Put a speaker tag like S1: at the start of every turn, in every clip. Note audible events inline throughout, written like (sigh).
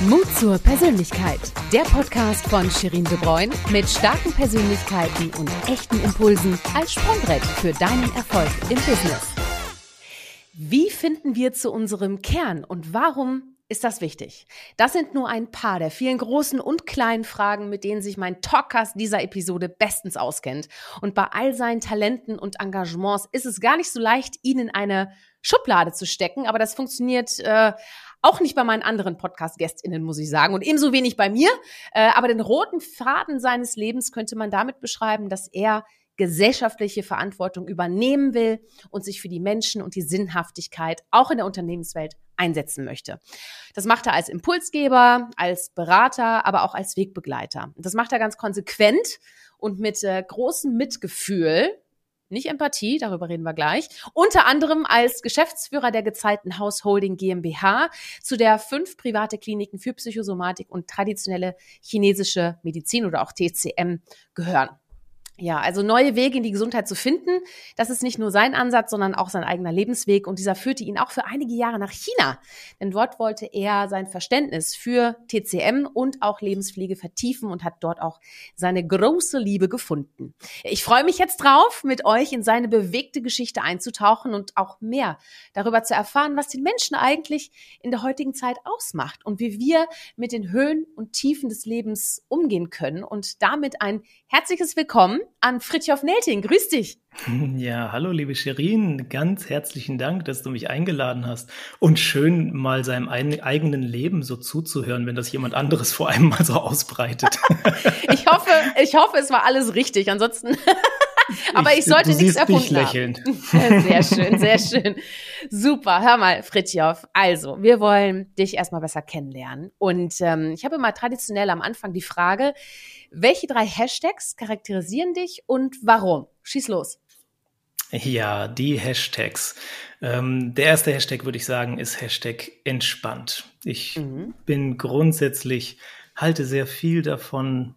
S1: Mut zur Persönlichkeit. Der Podcast von Shirin De Bruyne mit starken Persönlichkeiten und echten Impulsen als Sprungbrett für deinen Erfolg im Business. Wie finden wir zu unserem Kern und warum ist das wichtig? Das sind nur ein paar der vielen großen und kleinen Fragen, mit denen sich mein Talkcast dieser Episode bestens auskennt. Und bei all seinen Talenten und Engagements ist es gar nicht so leicht, ihn in eine Schublade zu stecken, aber das funktioniert äh, auch nicht bei meinen anderen Podcast-GästInnen, muss ich sagen. Und ebenso wenig bei mir. Äh, aber den roten Faden seines Lebens könnte man damit beschreiben, dass er gesellschaftliche Verantwortung übernehmen will und sich für die Menschen und die Sinnhaftigkeit auch in der Unternehmenswelt einsetzen möchte. Das macht er als Impulsgeber, als Berater, aber auch als Wegbegleiter. Das macht er ganz konsequent und mit äh, großem Mitgefühl nicht Empathie, darüber reden wir gleich, unter anderem als Geschäftsführer der gezeigten Hausholding GmbH, zu der fünf private Kliniken für Psychosomatik und traditionelle chinesische Medizin oder auch TCM gehören. Ja, also neue Wege in die Gesundheit zu finden, das ist nicht nur sein Ansatz, sondern auch sein eigener Lebensweg. Und dieser führte ihn auch für einige Jahre nach China. Denn dort wollte er sein Verständnis für TCM und auch Lebenspflege vertiefen und hat dort auch seine große Liebe gefunden. Ich freue mich jetzt drauf, mit euch in seine bewegte Geschichte einzutauchen und auch mehr darüber zu erfahren, was den Menschen eigentlich in der heutigen Zeit ausmacht und wie wir mit den Höhen und Tiefen des Lebens umgehen können. Und damit ein herzliches Willkommen an Fritjof Nelting. Grüß dich. (laughs)
S2: Ja, hallo liebe Sherin, ganz herzlichen Dank, dass du mich eingeladen hast und schön mal seinem eigenen Leben so zuzuhören, wenn das jemand anderes vor allem mal so ausbreitet. (laughs)
S1: ich hoffe, ich hoffe, es war alles richtig. Ansonsten (laughs) (laughs) Aber ich, ich sollte nichts erfunden
S2: dich lächelnd.
S1: haben. (laughs) Sehr (laughs) schön, sehr schön. Super. Hör mal, Fritjof. Also, wir wollen dich erstmal besser kennenlernen. Und ähm, ich habe mal traditionell am Anfang die Frage, welche drei Hashtags charakterisieren dich und warum? Schieß los.
S2: Ja, die Hashtags. Ähm, der erste Hashtag, würde ich sagen, ist Hashtag entspannt. Ich mhm. bin grundsätzlich, halte sehr viel davon,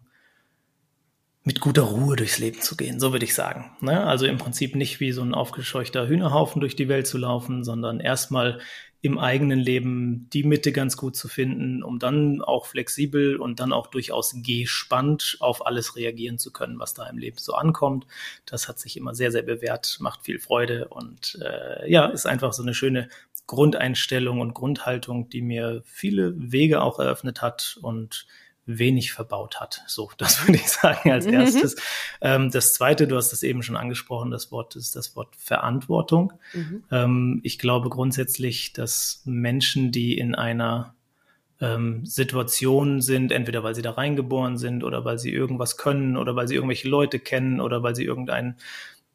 S2: mit guter Ruhe durchs Leben zu gehen, so würde ich sagen. Ne? Also im Prinzip nicht wie so ein aufgescheuchter Hühnerhaufen durch die Welt zu laufen, sondern erstmal im eigenen Leben die Mitte ganz gut zu finden, um dann auch flexibel und dann auch durchaus gespannt auf alles reagieren zu können, was da im Leben so ankommt. Das hat sich immer sehr, sehr bewährt, macht viel Freude und äh, ja, ist einfach so eine schöne Grundeinstellung und Grundhaltung, die mir viele Wege auch eröffnet hat und wenig verbaut hat. So, (laughs) das würde ich sagen als mhm. erstes. Ähm, das zweite, du hast das eben schon angesprochen, das Wort ist das Wort Verantwortung. Mhm. Ähm, ich glaube grundsätzlich, dass Menschen, die in einer ähm, Situation sind, entweder weil sie da reingeboren sind oder weil sie irgendwas können oder weil sie irgendwelche Leute kennen oder weil sie irgendein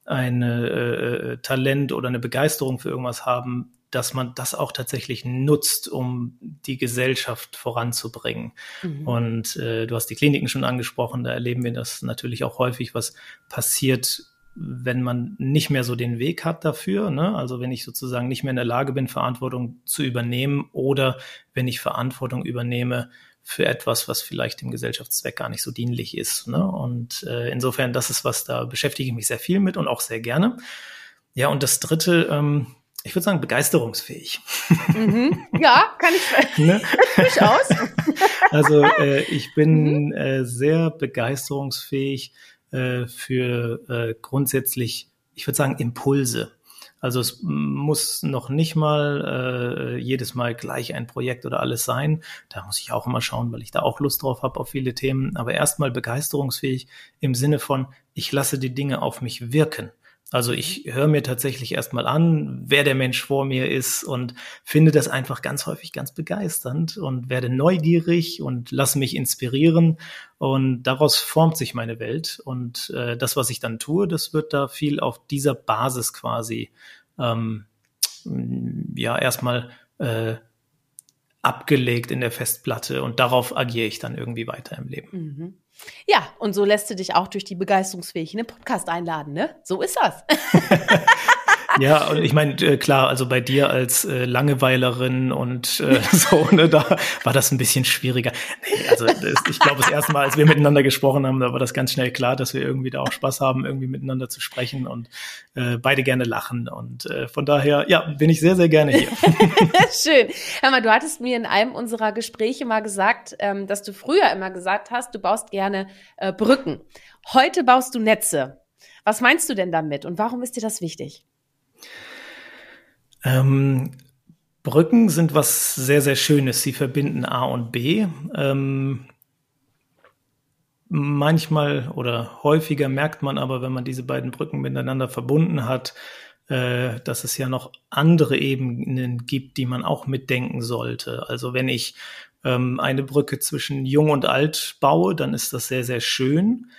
S2: ein äh, äh Talent oder eine Begeisterung für irgendwas haben, dass man das auch tatsächlich nutzt, um die Gesellschaft voranzubringen. Mhm. Und äh, du hast die Kliniken schon angesprochen, da erleben wir das natürlich auch häufig, was passiert, wenn man nicht mehr so den Weg hat dafür, ne? also wenn ich sozusagen nicht mehr in der Lage bin, Verantwortung zu übernehmen oder wenn ich Verantwortung übernehme für etwas, was vielleicht dem Gesellschaftszweck gar nicht so dienlich ist. Ne? Und äh, insofern, das ist was, da beschäftige ich mich sehr viel mit und auch sehr gerne. Ja, und das Dritte, ähm, ich würde sagen, begeisterungsfähig.
S1: Mhm. Ja, kann ich (laughs) ne? (laughs) durchaus.
S2: also (laughs) äh, ich bin mhm. äh, sehr begeisterungsfähig äh, für äh, grundsätzlich, ich würde sagen, Impulse. Also es muss noch nicht mal äh, jedes Mal gleich ein Projekt oder alles sein. Da muss ich auch immer schauen, weil ich da auch Lust drauf habe auf viele Themen. Aber erstmal begeisterungsfähig im Sinne von, ich lasse die Dinge auf mich wirken. Also ich höre mir tatsächlich erstmal an, wer der Mensch vor mir ist und finde das einfach ganz häufig ganz begeisternd und werde neugierig und lasse mich inspirieren und daraus formt sich meine Welt und äh, das, was ich dann tue, das wird da viel auf dieser Basis quasi ähm, ja erstmal äh, abgelegt in der Festplatte und darauf agiere ich dann irgendwie weiter im Leben.
S1: Mhm. Ja, und so lässt du dich auch durch die begeisterungsfähig in den Podcast einladen, ne? So ist das. (laughs)
S2: Ja, und ich meine, äh, klar, also bei dir als äh, Langeweilerin und äh, (laughs) so, ne, da war das ein bisschen schwieriger. Nee, also das, ich glaube, das erste Mal, als wir miteinander gesprochen haben, da war das ganz schnell klar, dass wir irgendwie da auch Spaß haben, irgendwie miteinander zu sprechen und äh, beide gerne lachen. Und äh, von daher, ja, bin ich sehr, sehr gerne hier. (laughs)
S3: Schön. Hör mal, du hattest mir in einem unserer Gespräche mal gesagt, ähm, dass du früher immer gesagt hast, du baust gerne äh, Brücken. Heute baust du Netze. Was meinst du denn damit und warum ist dir das wichtig?
S2: Ähm, Brücken sind was sehr, sehr Schönes. Sie verbinden A und B. Ähm, manchmal oder häufiger merkt man aber, wenn man diese beiden Brücken miteinander verbunden hat, äh, dass es ja noch andere Ebenen gibt, die man auch mitdenken sollte. Also wenn ich ähm, eine Brücke zwischen Jung und Alt baue, dann ist das sehr, sehr schön.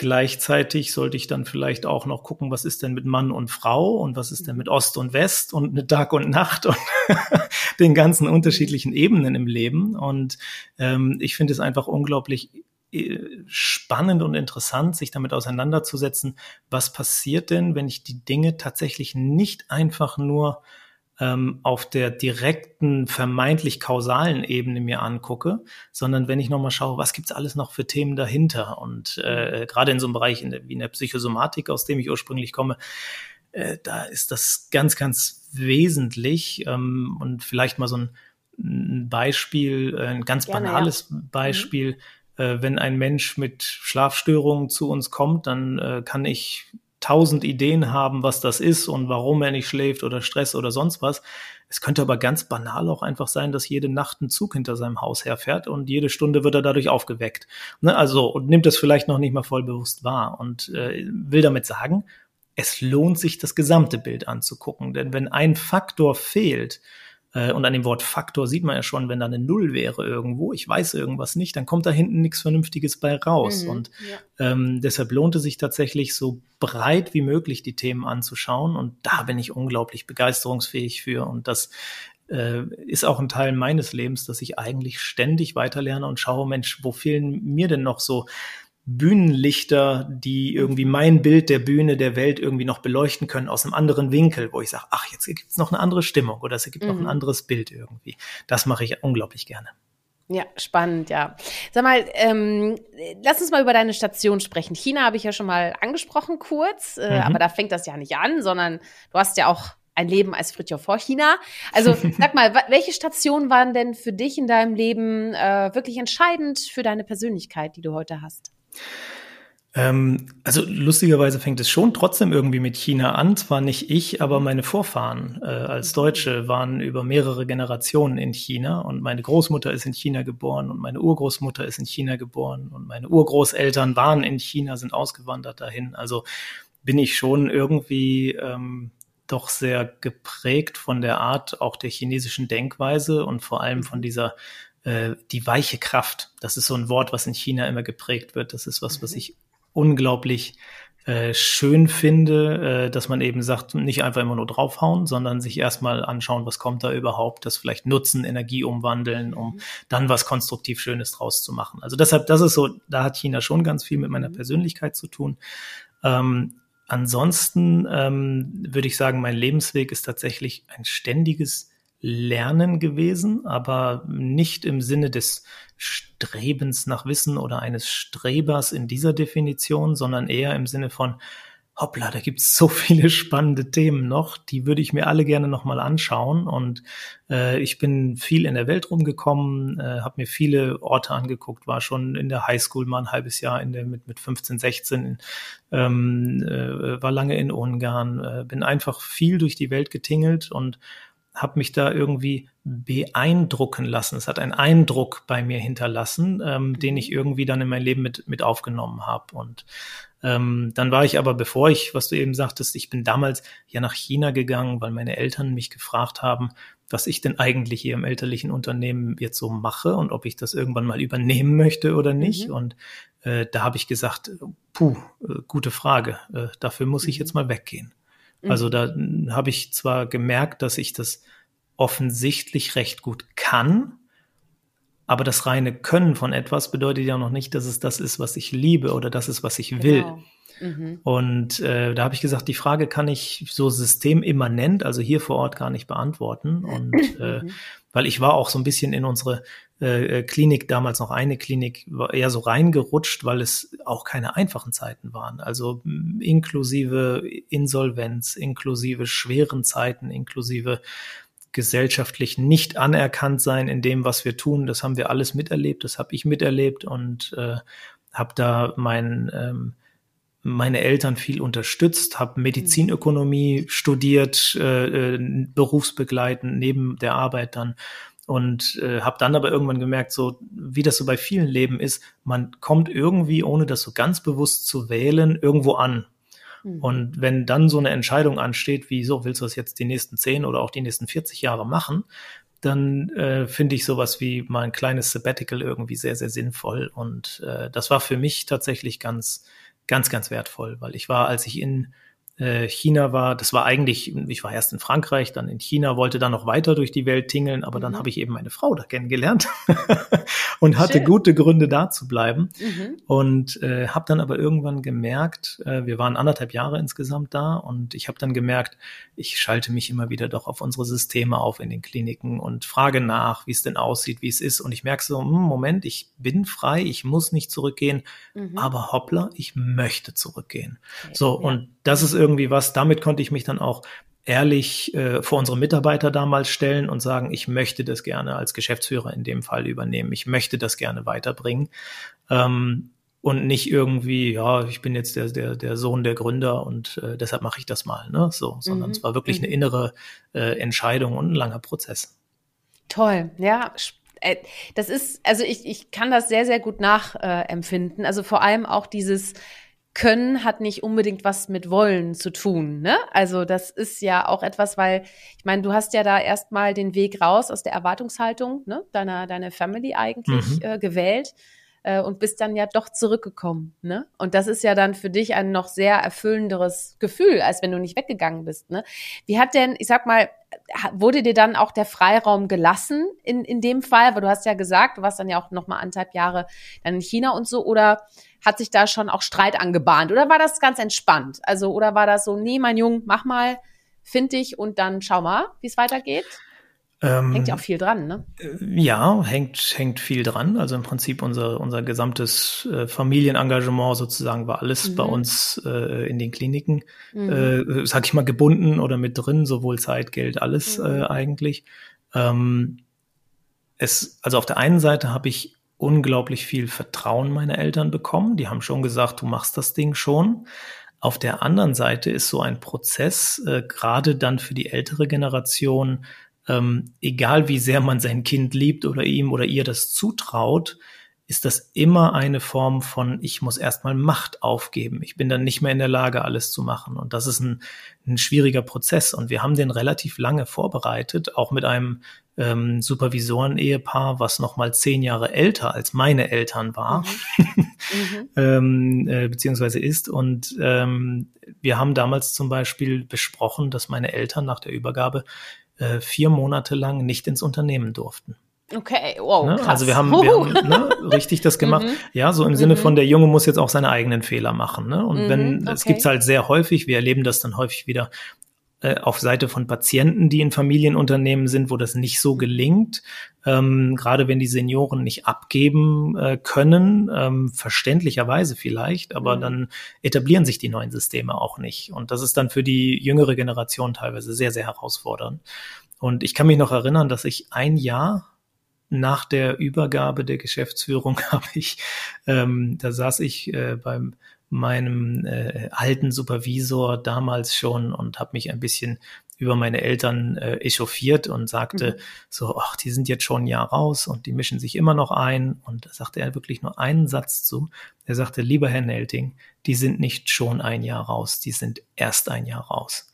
S2: Gleichzeitig sollte ich dann vielleicht auch noch gucken, was ist denn mit Mann und Frau und was ist denn mit Ost und West und mit Tag und Nacht und (laughs) den ganzen unterschiedlichen Ebenen im Leben. Und ähm, ich finde es einfach unglaublich äh, spannend und interessant, sich damit auseinanderzusetzen, was passiert denn, wenn ich die Dinge tatsächlich nicht einfach nur ähm, auf der direkten, vermeintlich kausalen Ebene mir angucke, sondern wenn ich nochmal schaue, was gibt's alles noch für Themen dahinter? Und äh, gerade in so einem Bereich in der, wie in der Psychosomatik, aus dem ich ursprünglich komme, äh, da ist das ganz, ganz wesentlich. Ähm, und vielleicht mal so ein, ein Beispiel, äh, ein ganz Gerne, banales ja. Beispiel. Mhm. Wenn ein Mensch mit Schlafstörungen zu uns kommt, dann äh, kann ich tausend Ideen haben, was das ist und warum er nicht schläft oder Stress oder sonst was. Es könnte aber ganz banal auch einfach sein, dass jede Nacht ein Zug hinter seinem Haus herfährt und jede Stunde wird er dadurch aufgeweckt. Ne? Also und nimmt das vielleicht noch nicht mal voll bewusst wahr und äh, will damit sagen, es lohnt sich, das gesamte Bild anzugucken. Denn wenn ein Faktor fehlt, und an dem Wort Faktor sieht man ja schon, wenn da eine Null wäre irgendwo, ich weiß irgendwas nicht, dann kommt da hinten nichts Vernünftiges bei raus. Mhm, und ja. ähm, deshalb lohnt es sich tatsächlich so breit wie möglich die Themen anzuschauen. Und da bin ich unglaublich begeisterungsfähig für. Und das äh, ist auch ein Teil meines Lebens, dass ich eigentlich ständig weiterlerne und schaue, Mensch, wo fehlen mir denn noch so Bühnenlichter, die irgendwie mein Bild der Bühne, der Welt irgendwie noch beleuchten können aus einem anderen Winkel, wo ich sage, ach, jetzt gibt es noch eine andere Stimmung oder es gibt mhm. noch ein mhm. anderes Bild irgendwie. Das mache ich unglaublich gerne.
S3: Ja, spannend, ja. Sag mal, ähm, lass uns mal über deine Station sprechen. China habe ich ja schon mal angesprochen kurz, äh, mhm. aber da fängt das ja nicht an, sondern du hast ja auch ein Leben als Fritjof vor China. Also (laughs) sag mal, welche Stationen waren denn für dich in deinem Leben äh, wirklich entscheidend für deine Persönlichkeit, die du heute hast?
S2: Ähm, also lustigerweise fängt es schon trotzdem irgendwie mit China an. Zwar nicht ich, aber meine Vorfahren äh, als Deutsche waren über mehrere Generationen in China und meine Großmutter ist in China geboren und meine Urgroßmutter ist in China geboren und meine Urgroßeltern waren in China, sind ausgewandert dahin. Also bin ich schon irgendwie ähm, doch sehr geprägt von der Art auch der chinesischen Denkweise und vor allem von dieser äh, die weiche Kraft. Das ist so ein Wort, was in China immer geprägt wird. Das ist was, was mhm. ich unglaublich äh, schön finde, äh, dass man eben sagt, nicht einfach immer nur draufhauen, sondern sich erstmal anschauen, was kommt da überhaupt, das vielleicht nutzen, Energie umwandeln, um mhm. dann was konstruktiv Schönes draus zu machen. Also deshalb, das ist so, da hat China schon ganz viel mit meiner mhm. Persönlichkeit zu tun. Ähm, ansonsten ähm, würde ich sagen, mein Lebensweg ist tatsächlich ein ständiges Lernen gewesen, aber nicht im Sinne des Strebens nach Wissen oder eines Strebers in dieser Definition, sondern eher im Sinne von, hoppla, da gibt's so viele spannende Themen noch, die würde ich mir alle gerne nochmal anschauen. Und äh, ich bin viel in der Welt rumgekommen, äh, habe mir viele Orte angeguckt, war schon in der Highschool mal ein halbes Jahr in der, mit, mit 15, 16, ähm, äh, war lange in Ungarn, äh, bin einfach viel durch die Welt getingelt und habe mich da irgendwie beeindrucken lassen. Es hat einen Eindruck bei mir hinterlassen, ähm, den ich irgendwie dann in mein Leben mit, mit aufgenommen habe. Und ähm, dann war ich aber, bevor ich, was du eben sagtest, ich bin damals ja nach China gegangen, weil meine Eltern mich gefragt haben, was ich denn eigentlich hier im elterlichen Unternehmen jetzt so mache und ob ich das irgendwann mal übernehmen möchte oder nicht. Mhm. Und äh, da habe ich gesagt, puh, äh, gute Frage, äh, dafür muss ich mhm. jetzt mal weggehen. Also mhm. da habe ich zwar gemerkt, dass ich das offensichtlich recht gut kann, aber das reine Können von etwas bedeutet ja noch nicht, dass es das ist, was ich liebe oder das ist, was ich will. Genau. Mhm. Und äh, da habe ich gesagt, die Frage kann ich so systemimmanent, also hier vor Ort gar nicht beantworten. Und (laughs) äh, mhm. weil ich war auch so ein bisschen in unsere äh, äh, Klinik, damals noch eine Klinik, war eher so reingerutscht, weil es auch keine einfachen Zeiten waren. Also inklusive Insolvenz, inklusive schweren Zeiten, inklusive gesellschaftlich nicht anerkannt sein in dem, was wir tun. Das haben wir alles miterlebt, das habe ich miterlebt und äh, habe da mein ähm, meine Eltern viel unterstützt, habe Medizinökonomie studiert, äh, äh, berufsbegleitend neben der Arbeit dann und äh, habe dann aber irgendwann gemerkt, so wie das so bei vielen Leben ist, man kommt irgendwie, ohne das so ganz bewusst zu wählen, irgendwo an. Mhm. Und wenn dann so eine Entscheidung ansteht, wie so willst du das jetzt die nächsten zehn oder auch die nächsten 40 Jahre machen, dann äh, finde ich sowas wie mal ein kleines Sabbatical irgendwie sehr, sehr sinnvoll. Und äh, das war für mich tatsächlich ganz, ganz, ganz wertvoll, weil ich war, als ich in äh, China war, das war eigentlich, ich war erst in Frankreich, dann in China, wollte dann noch weiter durch die Welt tingeln, aber mhm. dann habe ich eben meine Frau da kennengelernt (laughs) und hatte Schön. gute Gründe da zu bleiben mhm. und äh, habe dann aber irgendwann gemerkt, äh, wir waren anderthalb Jahre insgesamt da und ich habe dann gemerkt, ich schalte mich immer wieder doch auf unsere Systeme auf in den Kliniken und frage nach, wie es denn aussieht, wie es ist und ich merke so, hm, Moment, ich bin frei, ich muss nicht zurückgehen, mhm. aber hoppla, ich möchte zurückgehen. Okay. So und das ist irgendwie was, damit konnte ich mich dann auch ehrlich äh, vor unsere Mitarbeiter damals stellen und sagen, ich möchte das gerne als Geschäftsführer in dem Fall übernehmen. Ich möchte das gerne weiterbringen. Ähm, und nicht irgendwie, ja, ich bin jetzt der, der, der Sohn der Gründer und äh, deshalb mache ich das mal, ne? So, sondern mhm. es war wirklich mhm. eine innere äh, Entscheidung und ein langer Prozess.
S3: Toll, ja. Äh, das ist, also ich, ich kann das sehr, sehr gut nachempfinden. also vor allem auch dieses, können hat nicht unbedingt was mit wollen zu tun. Ne? Also das ist ja auch etwas, weil ich meine, du hast ja da erstmal den Weg raus aus der Erwartungshaltung ne? deiner deiner Family eigentlich mhm. äh, gewählt äh, und bist dann ja doch zurückgekommen. Ne? Und das ist ja dann für dich ein noch sehr erfüllenderes Gefühl, als wenn du nicht weggegangen bist. Ne? Wie hat denn, ich sag mal, wurde dir dann auch der Freiraum gelassen in, in dem Fall? Weil du hast ja gesagt, du warst dann ja auch noch mal anderthalb Jahre dann in China und so. Oder hat sich da schon auch Streit angebahnt? Oder war das ganz entspannt? Also, oder war das so, nee, mein Junge, mach mal, find dich und dann schau mal, wie es weitergeht? Ähm, hängt ja auch viel dran, ne?
S2: Äh, ja, hängt, hängt viel dran. Also im Prinzip unser, unser gesamtes äh, Familienengagement sozusagen war alles mhm. bei uns äh, in den Kliniken, mhm. äh, sag ich mal, gebunden oder mit drin, sowohl Zeit, Geld, alles mhm. äh, eigentlich. Ähm, es, also auf der einen Seite habe ich unglaublich viel Vertrauen meiner Eltern bekommen. Die haben schon gesagt, du machst das Ding schon. Auf der anderen Seite ist so ein Prozess, äh, gerade dann für die ältere Generation, ähm, egal wie sehr man sein Kind liebt oder ihm oder ihr das zutraut, ist das immer eine Form von, ich muss erstmal Macht aufgeben. Ich bin dann nicht mehr in der Lage, alles zu machen. Und das ist ein, ein schwieriger Prozess. Und wir haben den relativ lange vorbereitet, auch mit einem ähm, Supervisoren-Ehepaar, was noch mal zehn Jahre älter als meine Eltern war, mhm. (laughs) mhm. ähm, äh, beziehungsweise ist. Und ähm, wir haben damals zum Beispiel besprochen, dass meine Eltern nach der Übergabe äh, vier Monate lang nicht ins Unternehmen durften.
S3: Okay, wow.
S2: Ne? Also wir haben, wir haben ne, richtig das (laughs) gemacht. Mhm. Ja, so im Sinne mhm. von der Junge muss jetzt auch seine eigenen Fehler machen. Ne? Und mhm, wenn okay. es gibt's halt sehr häufig, wir erleben das dann häufig wieder auf Seite von Patienten, die in Familienunternehmen sind, wo das nicht so gelingt. Ähm, gerade wenn die Senioren nicht abgeben äh, können, ähm, verständlicherweise vielleicht, aber mhm. dann etablieren sich die neuen Systeme auch nicht. Und das ist dann für die jüngere Generation teilweise sehr, sehr herausfordernd. Und ich kann mich noch erinnern, dass ich ein Jahr nach der Übergabe der Geschäftsführung (laughs) habe ich, ähm, da saß ich äh, beim meinem äh, alten Supervisor damals schon und habe mich ein bisschen über meine Eltern äh, echauffiert und sagte mhm. so, ach, die sind jetzt schon ein Jahr raus und die mischen sich immer noch ein. Und da sagte er wirklich nur einen Satz zu. Er sagte, lieber Herr Nelting, die sind nicht schon ein Jahr raus, die sind erst ein Jahr raus.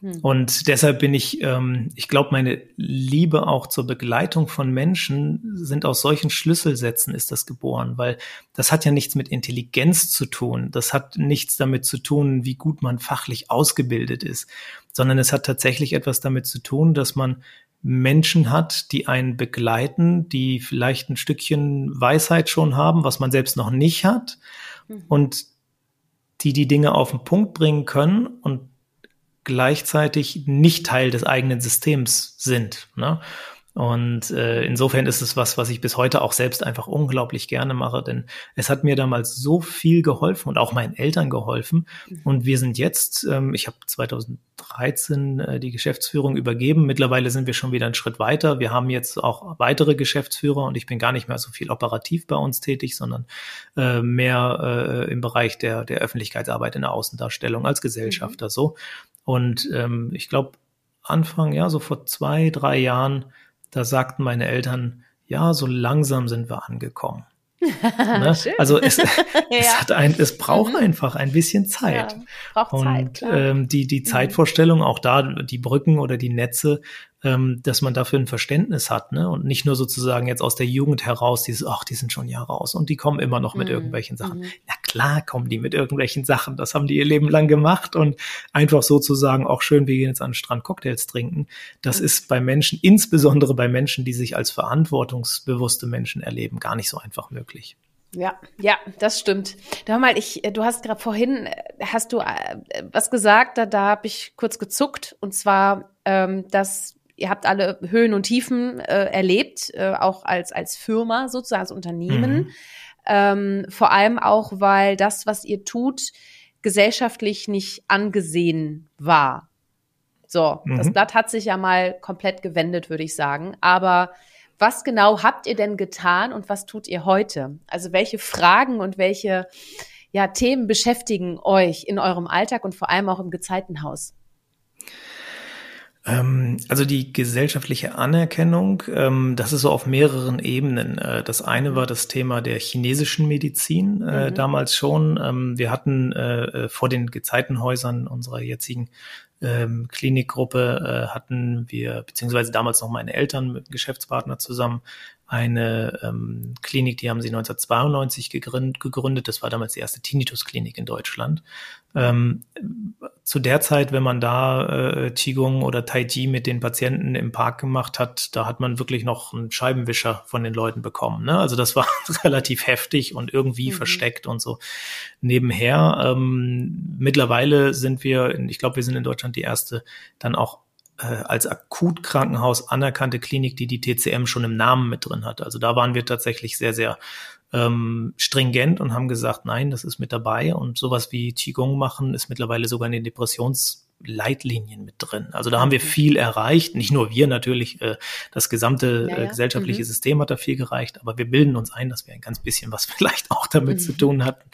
S2: Hm. Und deshalb bin ich, ähm, ich glaube, meine Liebe auch zur Begleitung von Menschen sind aus solchen Schlüsselsätzen ist das geboren, weil das hat ja nichts mit Intelligenz zu tun. Das hat nichts damit zu tun, wie gut man fachlich ausgebildet ist, sondern es hat tatsächlich etwas damit zu tun, dass man Menschen hat, die einen begleiten, die vielleicht ein Stückchen Weisheit schon haben, was man selbst noch nicht hat. Mhm. Und die die Dinge auf den Punkt bringen können und gleichzeitig nicht Teil des eigenen Systems sind. Ne? Und äh, insofern ist es was, was ich bis heute auch selbst einfach unglaublich gerne mache, denn es hat mir damals so viel geholfen und auch meinen Eltern geholfen. Und wir sind jetzt, ähm, ich habe 2013 äh, die Geschäftsführung übergeben. Mittlerweile sind wir schon wieder einen Schritt weiter. Wir haben jetzt auch weitere Geschäftsführer und ich bin gar nicht mehr so viel operativ bei uns tätig, sondern äh, mehr äh, im Bereich der, der Öffentlichkeitsarbeit in der Außendarstellung als Gesellschafter mhm. so. Und ähm, ich glaube, Anfang, ja, so vor zwei, drei Jahren da sagten meine Eltern, ja, so langsam sind wir angekommen. (laughs) ne? Also es, (laughs) ja. es, hat ein, es braucht mhm. einfach ein bisschen Zeit. Ja, braucht und Zeit, klar. Ähm, die, die mhm. Zeitvorstellung, auch da die Brücken oder die Netze, ähm, dass man dafür ein Verständnis hat, ne? Und nicht nur sozusagen jetzt aus der Jugend heraus dieses, ach, die sind schon Jahre aus und die kommen immer noch mit mhm. irgendwelchen Sachen. Mhm. Na klar kommen die mit irgendwelchen Sachen, das haben die ihr Leben lang gemacht und einfach sozusagen auch schön, wir gehen jetzt an den Strand Cocktails trinken. Das mhm. ist bei Menschen, insbesondere bei Menschen, die sich als verantwortungsbewusste Menschen erleben, gar nicht so einfach möglich.
S3: Ja, ja, das stimmt. Du mal, ich, du hast gerade vorhin, hast du äh, was gesagt, da, da habe ich kurz gezuckt, und zwar, ähm, dass ihr habt alle Höhen und Tiefen äh, erlebt, äh, auch als, als Firma sozusagen, als Unternehmen. Mhm. Ähm, vor allem auch, weil das, was ihr tut, gesellschaftlich nicht angesehen war. So, mhm. das Blatt hat sich ja mal komplett gewendet, würde ich sagen. Aber was genau habt ihr denn getan und was tut ihr heute? Also welche Fragen und welche ja, Themen beschäftigen euch in eurem Alltag und vor allem auch im Gezeitenhaus?
S2: Ähm, also die gesellschaftliche Anerkennung, ähm, das ist so auf mehreren Ebenen. Äh, das eine war das Thema der chinesischen Medizin äh, mhm. damals schon. Ähm, wir hatten äh, vor den Gezeitenhäusern unserer jetzigen Klinikgruppe hatten wir, beziehungsweise damals noch meine Eltern mit Geschäftspartner zusammen, eine ähm, Klinik, die haben sie 1992 gegründet. Das war damals die erste Tinnitus-Klinik in Deutschland. Ähm, zu der Zeit, wenn man da äh, Qigong oder Tai Chi mit den Patienten im Park gemacht hat, da hat man wirklich noch einen Scheibenwischer von den Leuten bekommen. Ne? Also das war (laughs) relativ heftig und irgendwie mhm. versteckt und so nebenher. Ähm, mittlerweile sind wir, ich glaube, wir sind in Deutschland die erste dann auch als Akutkrankenhaus anerkannte Klinik, die die TCM schon im Namen mit drin hat. Also da waren wir tatsächlich sehr, sehr ähm, stringent und haben gesagt, nein, das ist mit dabei und sowas wie Qigong machen ist mittlerweile sogar in den Depressionsleitlinien mit drin. Also da haben wir viel erreicht. Nicht nur wir natürlich, äh, das gesamte ja, ja. Äh, gesellschaftliche mhm. System hat da viel gereicht, aber wir bilden uns ein, dass wir ein ganz bisschen was (laughs) vielleicht auch damit mhm. zu tun hatten.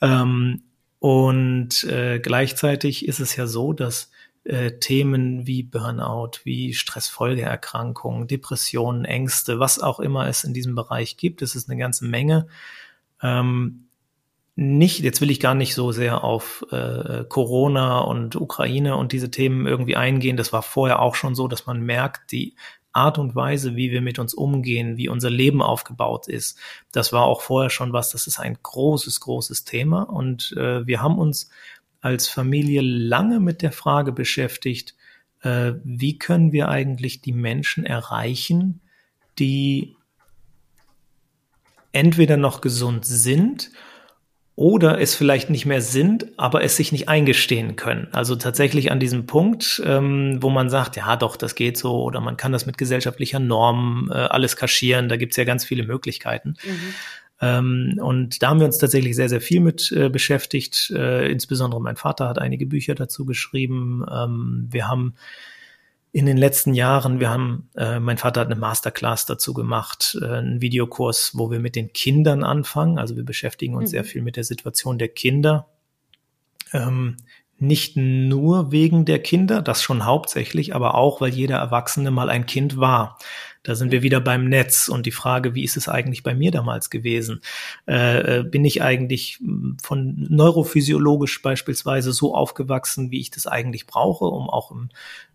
S2: Ähm, und äh, gleichzeitig ist es ja so, dass äh, Themen wie Burnout, wie Stressfolgeerkrankungen, Depressionen, Ängste, was auch immer es in diesem Bereich gibt. Es ist eine ganze Menge. Ähm, nicht, jetzt will ich gar nicht so sehr auf äh, Corona und Ukraine und diese Themen irgendwie eingehen. Das war vorher auch schon so, dass man merkt, die Art und Weise, wie wir mit uns umgehen, wie unser Leben aufgebaut ist, das war auch vorher schon was, das ist ein großes, großes Thema. Und äh, wir haben uns als Familie lange mit der Frage beschäftigt, äh, wie können wir eigentlich die Menschen erreichen, die entweder noch gesund sind oder es vielleicht nicht mehr sind, aber es sich nicht eingestehen können. Also tatsächlich an diesem Punkt, ähm, wo man sagt, ja doch, das geht so, oder man kann das mit gesellschaftlicher Norm äh, alles kaschieren, da gibt's ja ganz viele Möglichkeiten. Mhm. Ähm, und da haben wir uns tatsächlich sehr, sehr viel mit äh, beschäftigt. Äh, insbesondere mein Vater hat einige Bücher dazu geschrieben. Ähm, wir haben in den letzten Jahren, wir haben, äh, mein Vater hat eine Masterclass dazu gemacht, äh, einen Videokurs, wo wir mit den Kindern anfangen. Also wir beschäftigen uns mhm. sehr viel mit der Situation der Kinder. Ähm, nicht nur wegen der Kinder, das schon hauptsächlich, aber auch, weil jeder Erwachsene mal ein Kind war. Da sind wir wieder beim Netz und die Frage, wie ist es eigentlich bei mir damals gewesen? Äh, äh, bin ich eigentlich hm, von neurophysiologisch beispielsweise so aufgewachsen, wie ich das eigentlich brauche, um auch im,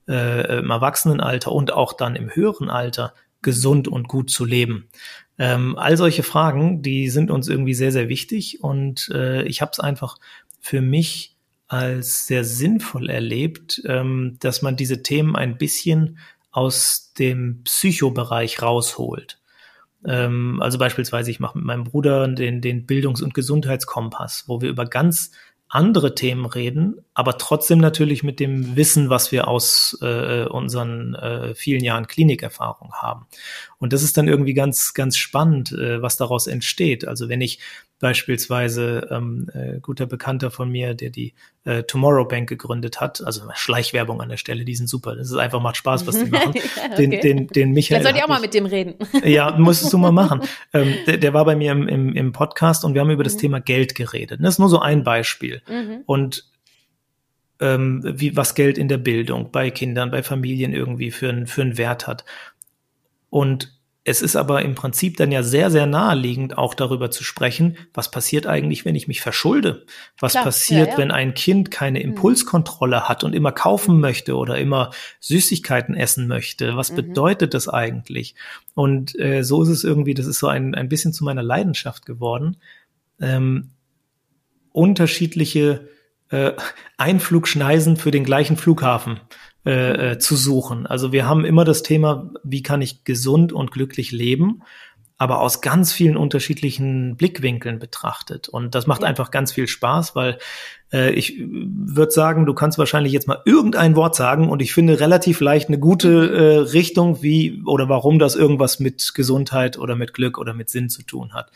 S2: äh, im Erwachsenenalter und auch dann im höheren Alter gesund und gut zu leben? Ähm, all solche Fragen, die sind uns irgendwie sehr, sehr wichtig und äh, ich habe es einfach für mich als sehr sinnvoll erlebt, ähm, dass man diese Themen ein bisschen aus dem Psychobereich rausholt. Ähm, also beispielsweise, ich mache mit meinem Bruder den, den Bildungs- und Gesundheitskompass, wo wir über ganz andere Themen reden, aber trotzdem natürlich mit dem Wissen, was wir aus äh, unseren äh, vielen Jahren Klinikerfahrung haben. Und das ist dann irgendwie ganz, ganz spannend, äh, was daraus entsteht. Also wenn ich beispielsweise ähm, äh, guter Bekannter von mir, der die äh, Tomorrow Bank gegründet hat, also Schleichwerbung an der Stelle, die sind super. Das ist einfach macht Spaß, was die (laughs) machen. ja, okay. den, den, den Michael.
S3: Dann soll ich auch mal mit dem reden. (laughs)
S2: ja, musstest du mal machen. (laughs) Ähm, der, der war bei mir im, im, im Podcast und wir haben über das mhm. Thema Geld geredet. Das ist nur so ein Beispiel. Mhm. Und ähm, wie was Geld in der Bildung bei Kindern, bei Familien irgendwie für, für einen Wert hat. Und es ist aber im Prinzip dann ja sehr, sehr naheliegend, auch darüber zu sprechen, was passiert eigentlich, wenn ich mich verschulde? Was Klar, passiert, ja, ja. wenn ein Kind keine mhm. Impulskontrolle hat und immer kaufen möchte oder immer Süßigkeiten essen möchte? Was mhm. bedeutet das eigentlich? Und äh, so ist es irgendwie, das ist so ein, ein bisschen zu meiner Leidenschaft geworden, ähm, unterschiedliche äh, Einflugschneisen für den gleichen Flughafen äh, äh, zu suchen. Also wir haben immer das Thema, wie kann ich gesund und glücklich leben, aber aus ganz vielen unterschiedlichen Blickwinkeln betrachtet. Und das macht einfach ganz viel Spaß, weil äh, ich würde sagen, du kannst wahrscheinlich jetzt mal irgendein Wort sagen und ich finde relativ leicht eine gute äh, Richtung, wie oder warum das irgendwas mit Gesundheit oder mit Glück oder mit Sinn zu tun hat.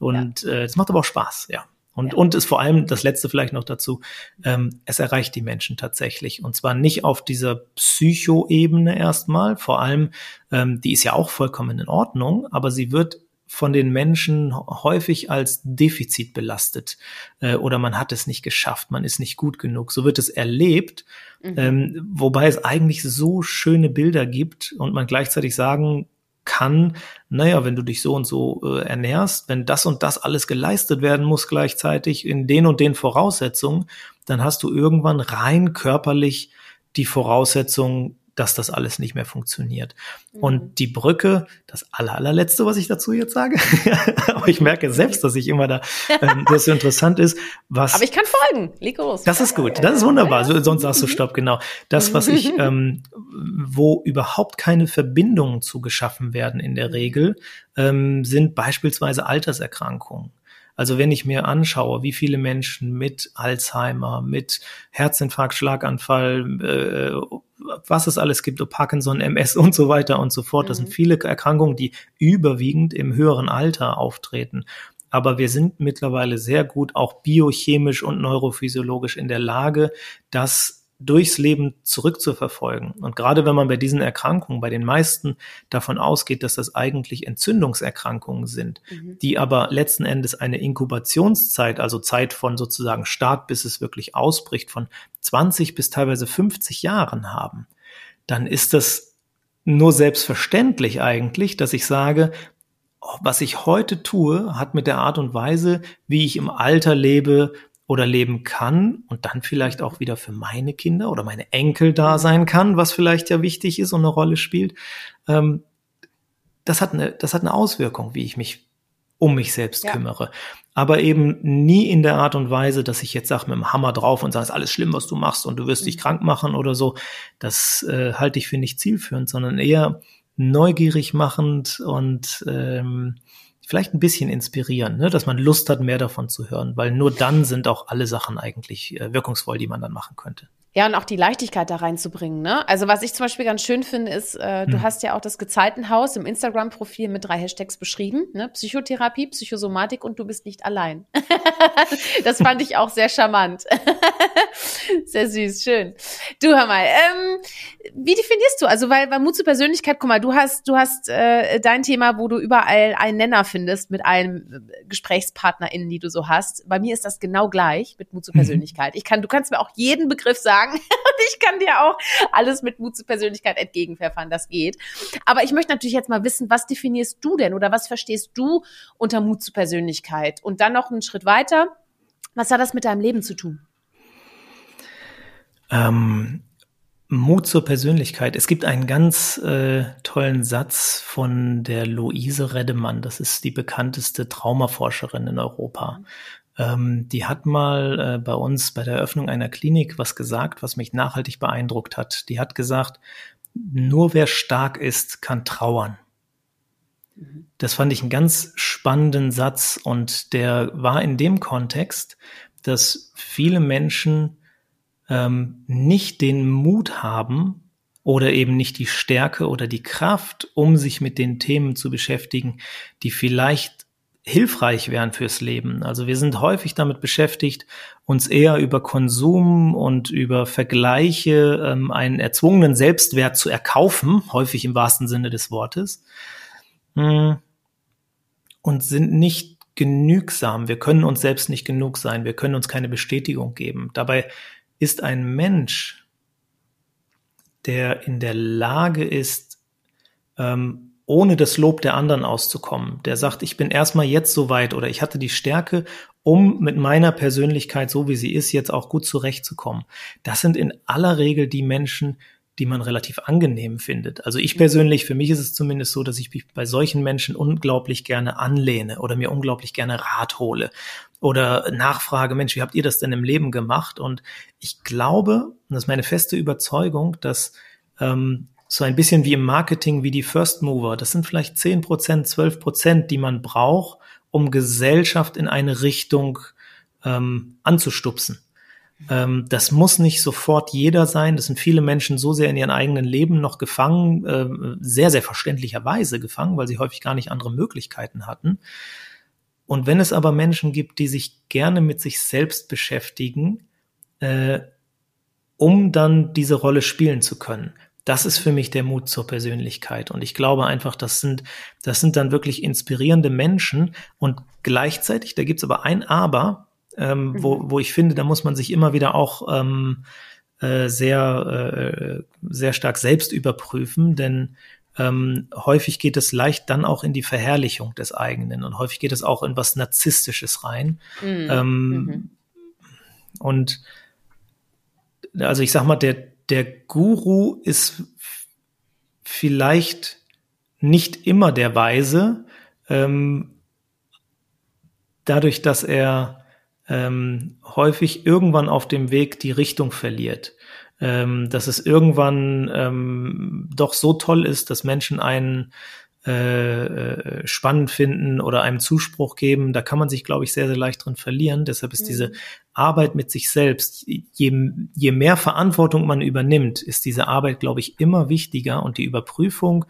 S2: Und ja. äh, das macht aber auch Spaß, ja. Und, ja. und ist vor allem das letzte vielleicht noch dazu, ähm, es erreicht die Menschen tatsächlich. Und zwar nicht auf dieser Psycho-Ebene erstmal, vor allem, ähm, die ist ja auch vollkommen in Ordnung, aber sie wird von den Menschen häufig als Defizit belastet äh, oder man hat es nicht geschafft, man ist nicht gut genug. So wird es erlebt, mhm. ähm, wobei es eigentlich so schöne Bilder gibt und man gleichzeitig sagen kann, naja, wenn du dich so und so äh, ernährst, wenn das und das alles geleistet werden muss gleichzeitig in den und den Voraussetzungen, dann hast du irgendwann rein körperlich die Voraussetzungen dass das alles nicht mehr funktioniert. Mhm. Und die Brücke, das aller, allerletzte, was ich dazu jetzt sage, (laughs) aber ich merke selbst, dass ich immer da, ähm, das so interessant ist, was.
S3: Aber ich kann folgen, leg los.
S2: Das ist gut, das ist wunderbar, so, sonst sagst du Stopp, genau. Das, was ich, ähm, wo überhaupt keine Verbindungen zu geschaffen werden in der Regel, ähm, sind beispielsweise Alterserkrankungen. Also wenn ich mir anschaue, wie viele Menschen mit Alzheimer, mit Herzinfarkt, Schlaganfall, äh, was es alles gibt, Parkinson, MS (laughs) und so weiter und so fort, das sind mhm. viele Erkrankungen, die überwiegend im höheren Alter auftreten. Aber wir sind mittlerweile sehr gut auch biochemisch und neurophysiologisch in der Lage, das durchs Leben zurückzuverfolgen. Und gerade wenn man bei diesen Erkrankungen, bei den meisten davon ausgeht, dass das eigentlich Entzündungserkrankungen sind, mhm. die aber letzten Endes eine Inkubationszeit, also Zeit von sozusagen Start bis es wirklich ausbricht, von 20 bis teilweise 50 Jahren haben, dann ist das nur selbstverständlich eigentlich, dass ich sage, was ich heute tue, hat mit der Art und Weise, wie ich im Alter lebe, oder leben kann und dann vielleicht auch wieder für meine Kinder oder meine Enkel da sein kann, was vielleicht ja wichtig ist und eine Rolle spielt. Ähm, das hat eine, das hat eine Auswirkung, wie ich mich um mich selbst ja. kümmere. Aber eben nie in der Art und Weise, dass ich jetzt sage mit dem Hammer drauf und sage, ist alles schlimm, was du machst und du wirst mhm. dich krank machen oder so. Das äh, halte ich für nicht zielführend, sondern eher neugierig machend und ähm, vielleicht ein bisschen inspirieren, ne? dass man Lust hat, mehr davon zu hören, weil nur dann sind auch alle Sachen eigentlich äh, wirkungsvoll, die man dann machen könnte.
S3: Ja, und auch die Leichtigkeit da reinzubringen. Ne? Also was ich zum Beispiel ganz schön finde, ist, äh, du hm. hast ja auch das Gezeitenhaus im Instagram-Profil mit drei Hashtags beschrieben. Ne? Psychotherapie, Psychosomatik und du bist nicht allein. (laughs) das fand ich auch sehr charmant. (laughs) sehr süß, schön. Du, hör mal, ähm, wie definierst du? Also, weil bei Mut zur Persönlichkeit, guck mal, du hast, du hast äh, dein Thema, wo du überall einen Nenner findest mit allen äh, GesprächspartnerInnen, die du so hast. Bei mir ist das genau gleich mit Mut zur mhm. Persönlichkeit. Ich kann, du kannst mir auch jeden Begriff sagen, sagen. (laughs) Und ich kann dir auch alles mit Mut zur Persönlichkeit entgegenpfeffern, das geht. Aber ich möchte natürlich jetzt mal wissen, was definierst du denn oder was verstehst du unter Mut zur Persönlichkeit? Und dann noch einen Schritt weiter. Was hat das mit deinem Leben zu tun?
S2: Ähm, Mut zur Persönlichkeit. Es gibt einen ganz äh, tollen Satz von der Luise Reddemann. Das ist die bekannteste Traumaforscherin in Europa. Ähm, die hat mal äh, bei uns bei der Eröffnung einer Klinik was gesagt, was mich nachhaltig beeindruckt hat. Die hat gesagt, nur wer stark ist, kann trauern. Mhm. Das fand ich einen ganz spannenden Satz und der war in dem Kontext, dass viele Menschen ähm, nicht den Mut haben oder eben nicht die Stärke oder die Kraft, um sich mit den Themen zu beschäftigen, die vielleicht hilfreich wären fürs Leben. Also wir sind häufig damit beschäftigt, uns eher über Konsum und über Vergleiche ähm, einen erzwungenen Selbstwert zu erkaufen, häufig im wahrsten Sinne des Wortes, hm. und sind nicht genügsam. Wir können uns selbst nicht genug sein. Wir können uns keine Bestätigung geben. Dabei ist ein Mensch, der in der Lage ist, ähm, ohne das Lob der anderen auszukommen. Der sagt, ich bin erstmal jetzt so weit oder ich hatte die Stärke, um mit meiner Persönlichkeit, so wie sie ist, jetzt auch gut zurechtzukommen. Das sind in aller Regel die Menschen, die man relativ angenehm findet. Also ich persönlich, für mich ist es zumindest so, dass ich mich bei solchen Menschen unglaublich gerne anlehne oder mir unglaublich gerne Rat hole oder nachfrage, Mensch, wie habt ihr das denn im Leben gemacht? Und ich glaube, und das ist meine feste Überzeugung, dass ähm, so ein bisschen wie im Marketing, wie die First Mover. Das sind vielleicht zehn Prozent, zwölf Prozent, die man braucht, um Gesellschaft in eine Richtung ähm, anzustupsen. Ähm, das muss nicht sofort jeder sein. Das sind viele Menschen so sehr in ihren eigenen Leben noch gefangen, äh, sehr, sehr verständlicherweise gefangen, weil sie häufig gar nicht andere Möglichkeiten hatten. Und wenn es aber Menschen gibt, die sich gerne mit sich selbst beschäftigen, äh, um dann diese Rolle spielen zu können, das ist für mich der Mut zur Persönlichkeit. Und ich glaube einfach, das sind, das sind dann wirklich inspirierende Menschen. Und gleichzeitig, da gibt's aber ein Aber, ähm, mhm. wo, wo ich finde, da muss man sich immer wieder auch ähm, äh, sehr, äh, sehr stark selbst überprüfen, denn ähm, häufig geht es leicht dann auch in die Verherrlichung des eigenen und häufig geht es auch in was Narzisstisches rein. Mhm. Ähm, mhm. Und also ich sag mal, der, der Guru ist vielleicht nicht immer der Weise, ähm, dadurch, dass er ähm, häufig irgendwann auf dem Weg die Richtung verliert. Ähm, dass es irgendwann ähm, doch so toll ist, dass Menschen einen äh, äh, spannend finden oder einem Zuspruch geben, da kann man sich, glaube ich, sehr, sehr leicht drin verlieren. Deshalb ist mhm. diese Arbeit mit sich selbst, je, je mehr Verantwortung man übernimmt, ist diese Arbeit, glaube ich, immer wichtiger und die Überprüfung,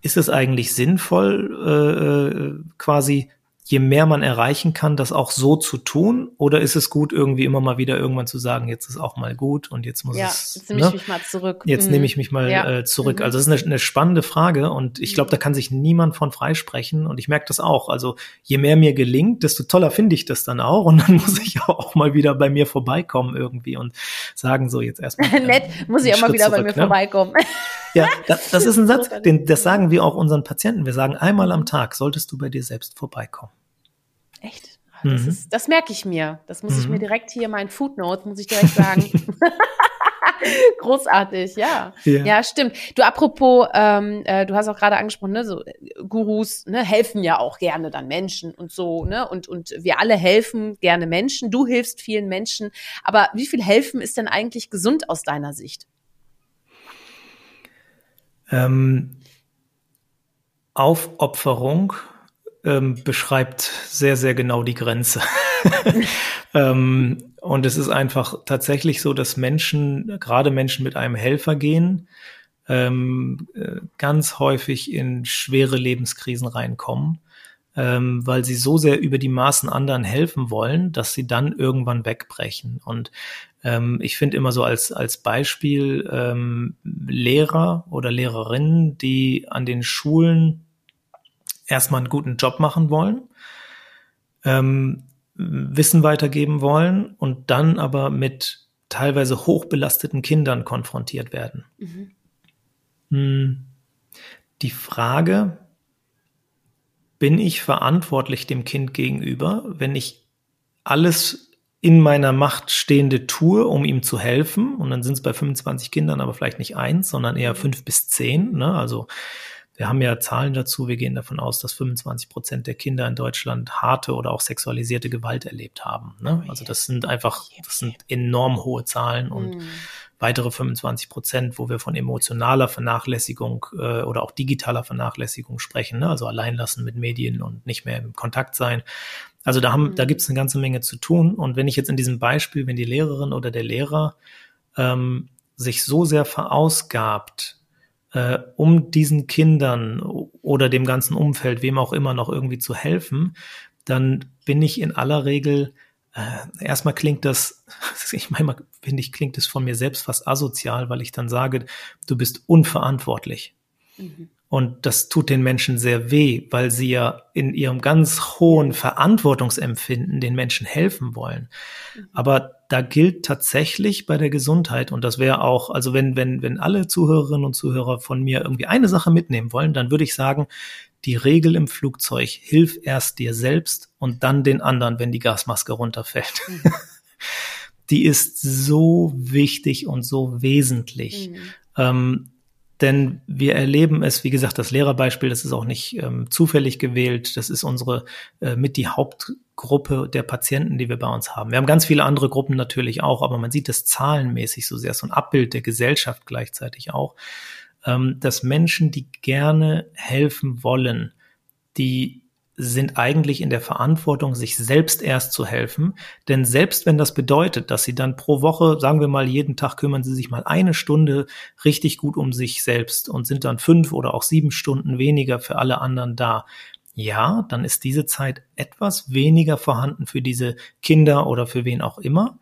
S2: ist es eigentlich sinnvoll, äh, äh quasi je mehr man erreichen kann, das auch so zu tun? Oder ist es gut, irgendwie immer mal wieder irgendwann zu sagen, jetzt ist auch mal gut und jetzt muss
S3: ja,
S2: es.
S3: Jetzt nehme ne? ich mich mal zurück.
S2: Jetzt mhm. nehme ich mich mal ja. äh, zurück. Mhm. Also das ist eine, eine spannende Frage und ich glaube, da kann sich niemand von freisprechen und ich merke das auch. Also je mehr mir gelingt, desto toller finde ich das dann auch und dann (laughs) muss ich auch mal wieder bei mir vorbeikommen irgendwie und sagen so jetzt erstmal. (laughs)
S3: Nett, muss ich auch mal wieder zurück, bei mir ne? vorbeikommen. (laughs)
S2: Ja, das, das ist ein Satz, den, das sagen wir auch unseren Patienten. Wir sagen, einmal am Tag solltest du bei dir selbst vorbeikommen.
S3: Echt? Ah, das, mhm. ist, das merke ich mir. Das muss mhm. ich mir mhm. direkt hier, mein Footnote, muss ich direkt sagen. (laughs) Großartig, ja. ja. ja. stimmt. Du, apropos, ähm, äh, du hast auch gerade angesprochen, ne, so äh, Gurus ne, helfen ja auch gerne dann Menschen und so, ne? Und, und wir alle helfen gerne Menschen. Du hilfst vielen Menschen. Aber wie viel helfen ist denn eigentlich gesund aus deiner Sicht?
S2: Ähm, Aufopferung ähm, beschreibt sehr, sehr genau die Grenze. (laughs) ähm, und es ist einfach tatsächlich so, dass Menschen, gerade Menschen mit einem Helfer gehen, ähm, äh, ganz häufig in schwere Lebenskrisen reinkommen, ähm, weil sie so sehr über die Maßen anderen helfen wollen, dass sie dann irgendwann wegbrechen. Und ähm, ich finde immer so als, als Beispiel ähm, Lehrer oder Lehrerinnen, die an den Schulen erstmal einen guten Job machen wollen, ähm, Wissen weitergeben wollen und dann aber mit teilweise hochbelasteten Kindern konfrontiert werden. Mhm. Hm. Die Frage, bin ich verantwortlich dem Kind gegenüber, wenn ich alles in meiner Macht stehende tue, um ihm zu helfen. Und dann sind es bei 25 Kindern aber vielleicht nicht eins, sondern eher fünf bis zehn. Ne? Also wir haben ja Zahlen dazu. Wir gehen davon aus, dass 25 Prozent der Kinder in Deutschland harte oder auch sexualisierte Gewalt erlebt haben. Ne? Also das sind einfach, das sind enorm hohe Zahlen und mm. Weitere 25 Prozent, wo wir von emotionaler Vernachlässigung äh, oder auch digitaler Vernachlässigung sprechen, ne? also alleinlassen mit Medien und nicht mehr im Kontakt sein. Also da haben, mhm. da gibt es eine ganze Menge zu tun. Und wenn ich jetzt in diesem Beispiel, wenn die Lehrerin oder der Lehrer ähm, sich so sehr verausgabt, äh, um diesen Kindern oder dem ganzen Umfeld, wem auch immer, noch irgendwie zu helfen, dann bin ich in aller Regel äh, erstmal klingt das, (laughs) ich meine, finde ich, klingt es von mir selbst fast asozial, weil ich dann sage, du bist unverantwortlich. Mhm. Und das tut den Menschen sehr weh, weil sie ja in ihrem ganz hohen Verantwortungsempfinden den Menschen helfen wollen. Mhm. Aber da gilt tatsächlich bei der Gesundheit, und das wäre auch, also wenn, wenn, wenn alle Zuhörerinnen und Zuhörer von mir irgendwie eine Sache mitnehmen wollen, dann würde ich sagen, die Regel im Flugzeug, hilf erst dir selbst und dann den anderen, wenn die Gasmaske runterfällt. Mhm. (laughs) die ist so wichtig und so wesentlich. Mhm. Ähm, denn wir erleben es, wie gesagt, das Lehrerbeispiel, das ist auch nicht ähm, zufällig gewählt. Das ist unsere äh, mit die Hauptgruppe der Patienten, die wir bei uns haben. Wir haben ganz viele andere Gruppen natürlich auch, aber man sieht das zahlenmäßig so sehr, so ein Abbild der Gesellschaft gleichzeitig auch ähm, dass Menschen, die gerne helfen wollen, die sind eigentlich in der Verantwortung, sich selbst erst zu helfen. Denn selbst wenn das bedeutet, dass sie dann pro Woche, sagen wir mal, jeden Tag kümmern sie sich mal eine Stunde richtig gut um sich selbst und sind dann fünf oder auch sieben Stunden weniger für alle anderen da. Ja, dann ist diese Zeit etwas weniger vorhanden für diese Kinder oder für wen auch immer.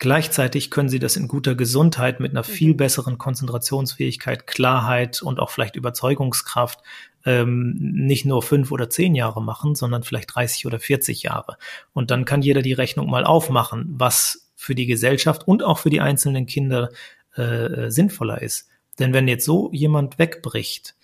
S2: Gleichzeitig können sie das in guter Gesundheit mit einer viel mhm. besseren Konzentrationsfähigkeit, Klarheit und auch vielleicht Überzeugungskraft ähm, nicht nur fünf oder zehn Jahre machen, sondern vielleicht 30 oder 40 Jahre. Und dann kann jeder die Rechnung mal aufmachen, was für die Gesellschaft und auch für die einzelnen Kinder äh, sinnvoller ist. Denn wenn jetzt so jemand wegbricht,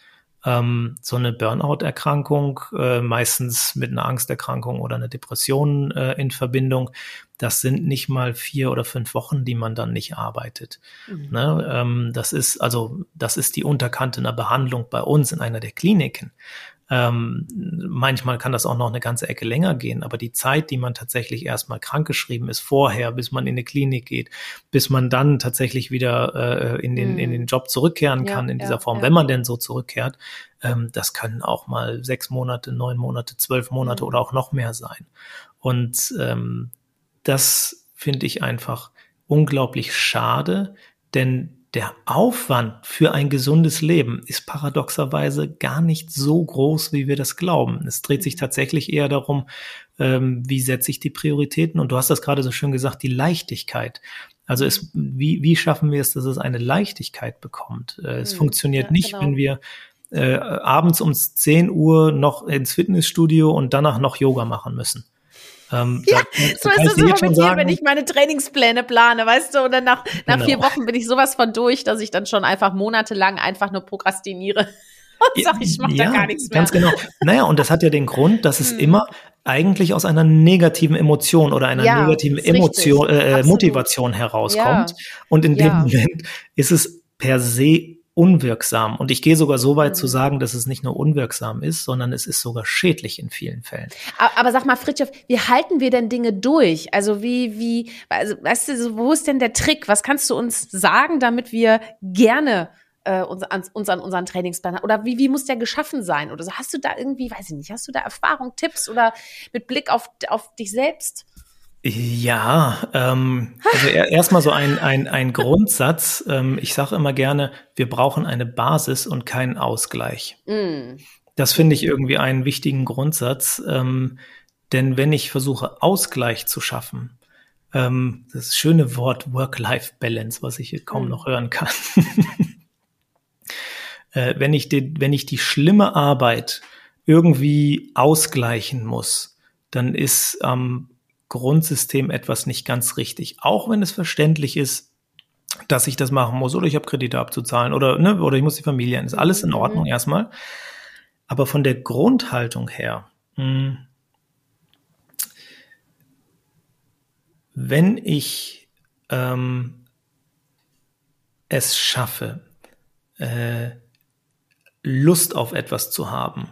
S2: ähm, so eine Burnout-Erkrankung, äh, meistens mit einer Angsterkrankung oder einer Depression äh, in Verbindung, das sind nicht mal vier oder fünf Wochen, die man dann nicht arbeitet. Mhm. Ne? Ähm, das ist also, das ist die Unterkante einer Behandlung bei uns in einer der Kliniken. Ähm, manchmal kann das auch noch eine ganze Ecke länger gehen, aber die Zeit, die man tatsächlich erstmal krankgeschrieben ist, vorher, bis man in eine Klinik geht, bis man dann tatsächlich wieder äh, in, den, mhm. in den Job zurückkehren kann ja, in dieser ja, Form, ja. wenn man denn so zurückkehrt, ähm, das können auch mal sechs Monate, neun Monate, zwölf Monate mhm. oder auch noch mehr sein. Und ähm, das finde ich einfach unglaublich schade, denn der Aufwand für ein gesundes Leben ist paradoxerweise gar nicht so groß, wie wir das glauben. Es dreht sich mhm. tatsächlich eher darum, ähm, wie setze ich die Prioritäten? Und du hast das gerade so schön gesagt, die Leichtigkeit. Also es, wie, wie schaffen wir es, dass es eine Leichtigkeit bekommt? Äh, es mhm, funktioniert ja, nicht, genau. wenn wir äh, abends um 10 Uhr noch ins Fitnessstudio und danach noch Yoga machen müssen.
S1: Ähm, ja, so ist es immer mit dir, sagen, wenn ich meine Trainingspläne plane, weißt du, und dann nach, nach genau. vier Wochen bin ich sowas von durch, dass ich dann schon einfach monatelang einfach nur prokrastiniere (laughs) und sag, ich mache ja, da gar nichts
S2: mehr. Ganz genau. Naja, und das hat ja den Grund, dass es hm. immer eigentlich aus einer negativen Emotion oder einer ja, negativen Emotion, äh, Motivation herauskommt. Ja. Und in dem Moment ist es per se unwirksam. Und ich gehe sogar so weit mhm. zu sagen, dass es nicht nur unwirksam ist, sondern es ist sogar schädlich in vielen Fällen.
S1: Aber, aber sag mal, Fritjof, wie halten wir denn Dinge durch? Also wie, wie, also, weißt du, wo ist denn der Trick? Was kannst du uns sagen, damit wir gerne äh, uns, an, uns an unseren Trainingsplan oder wie, wie muss der geschaffen sein? Oder so? Hast du da irgendwie, weiß ich nicht, hast du da Erfahrung, Tipps oder mit Blick auf, auf dich selbst?
S2: Ja, ähm, also erstmal so ein, ein, ein Grundsatz. Ähm, ich sage immer gerne, wir brauchen eine Basis und keinen Ausgleich. Mm. Das finde ich irgendwie einen wichtigen Grundsatz. Ähm, denn wenn ich versuche, Ausgleich zu schaffen, ähm, das schöne Wort Work-Life-Balance, was ich hier kaum mm. noch hören kann. (laughs) äh, wenn, ich die, wenn ich die schlimme Arbeit irgendwie ausgleichen muss, dann ist am Grundsystem etwas nicht ganz richtig. Auch wenn es verständlich ist, dass ich das machen muss oder ich habe Kredite abzuzahlen oder, ne, oder ich muss die Familie, ist alles in Ordnung mhm. erstmal. Aber von der Grundhaltung her, mh, hm, wenn ich ähm, es schaffe, äh, Lust auf etwas zu haben,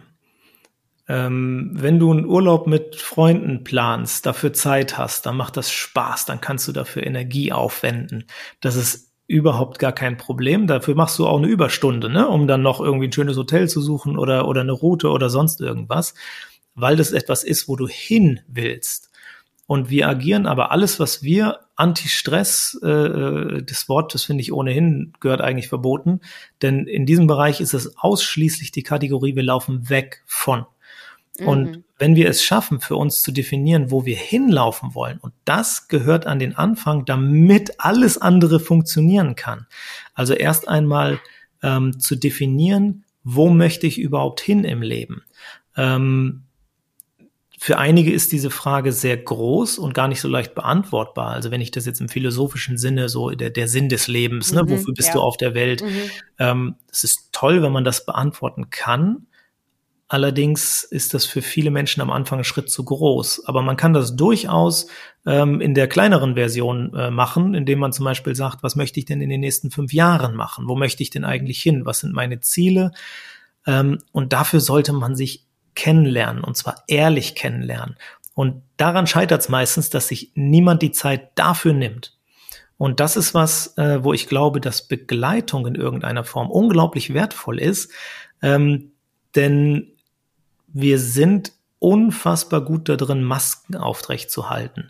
S2: ähm, wenn du einen Urlaub mit Freunden planst, dafür Zeit hast, dann macht das Spaß, dann kannst du dafür Energie aufwenden. Das ist überhaupt gar kein Problem. Dafür machst du auch eine Überstunde, ne, um dann noch irgendwie ein schönes Hotel zu suchen oder, oder eine Route oder sonst irgendwas, weil das etwas ist, wo du hin willst. Und wir agieren aber alles, was wir Anti-Stress, äh, äh, das Wort, das finde ich ohnehin gehört eigentlich verboten, denn in diesem Bereich ist es ausschließlich die Kategorie, wir laufen weg von. Mhm. Und wenn wir es schaffen, für uns zu definieren, wo wir hinlaufen wollen, und das gehört an den Anfang, damit alles andere funktionieren kann. Also erst einmal ähm, zu definieren, wo möchte ich überhaupt hin im Leben. Ähm, für einige ist diese Frage sehr groß und gar nicht so leicht beantwortbar. Also wenn ich das jetzt im philosophischen Sinne, so der, der Sinn des Lebens, ne, mhm, wofür bist ja. du auf der Welt? Mhm. Ähm, es ist toll, wenn man das beantworten kann. Allerdings ist das für viele Menschen am Anfang ein Schritt zu groß. Aber man kann das durchaus ähm, in der kleineren Version äh, machen, indem man zum Beispiel sagt, was möchte ich denn in den nächsten fünf Jahren machen? Wo möchte ich denn eigentlich hin? Was sind meine Ziele? Ähm, und dafür sollte man sich kennenlernen und zwar ehrlich kennenlernen. Und daran scheitert es meistens, dass sich niemand die Zeit dafür nimmt. Und das ist was, äh, wo ich glaube, dass Begleitung in irgendeiner Form unglaublich wertvoll ist, ähm, denn wir sind unfassbar gut da drin, Masken aufrecht zu halten.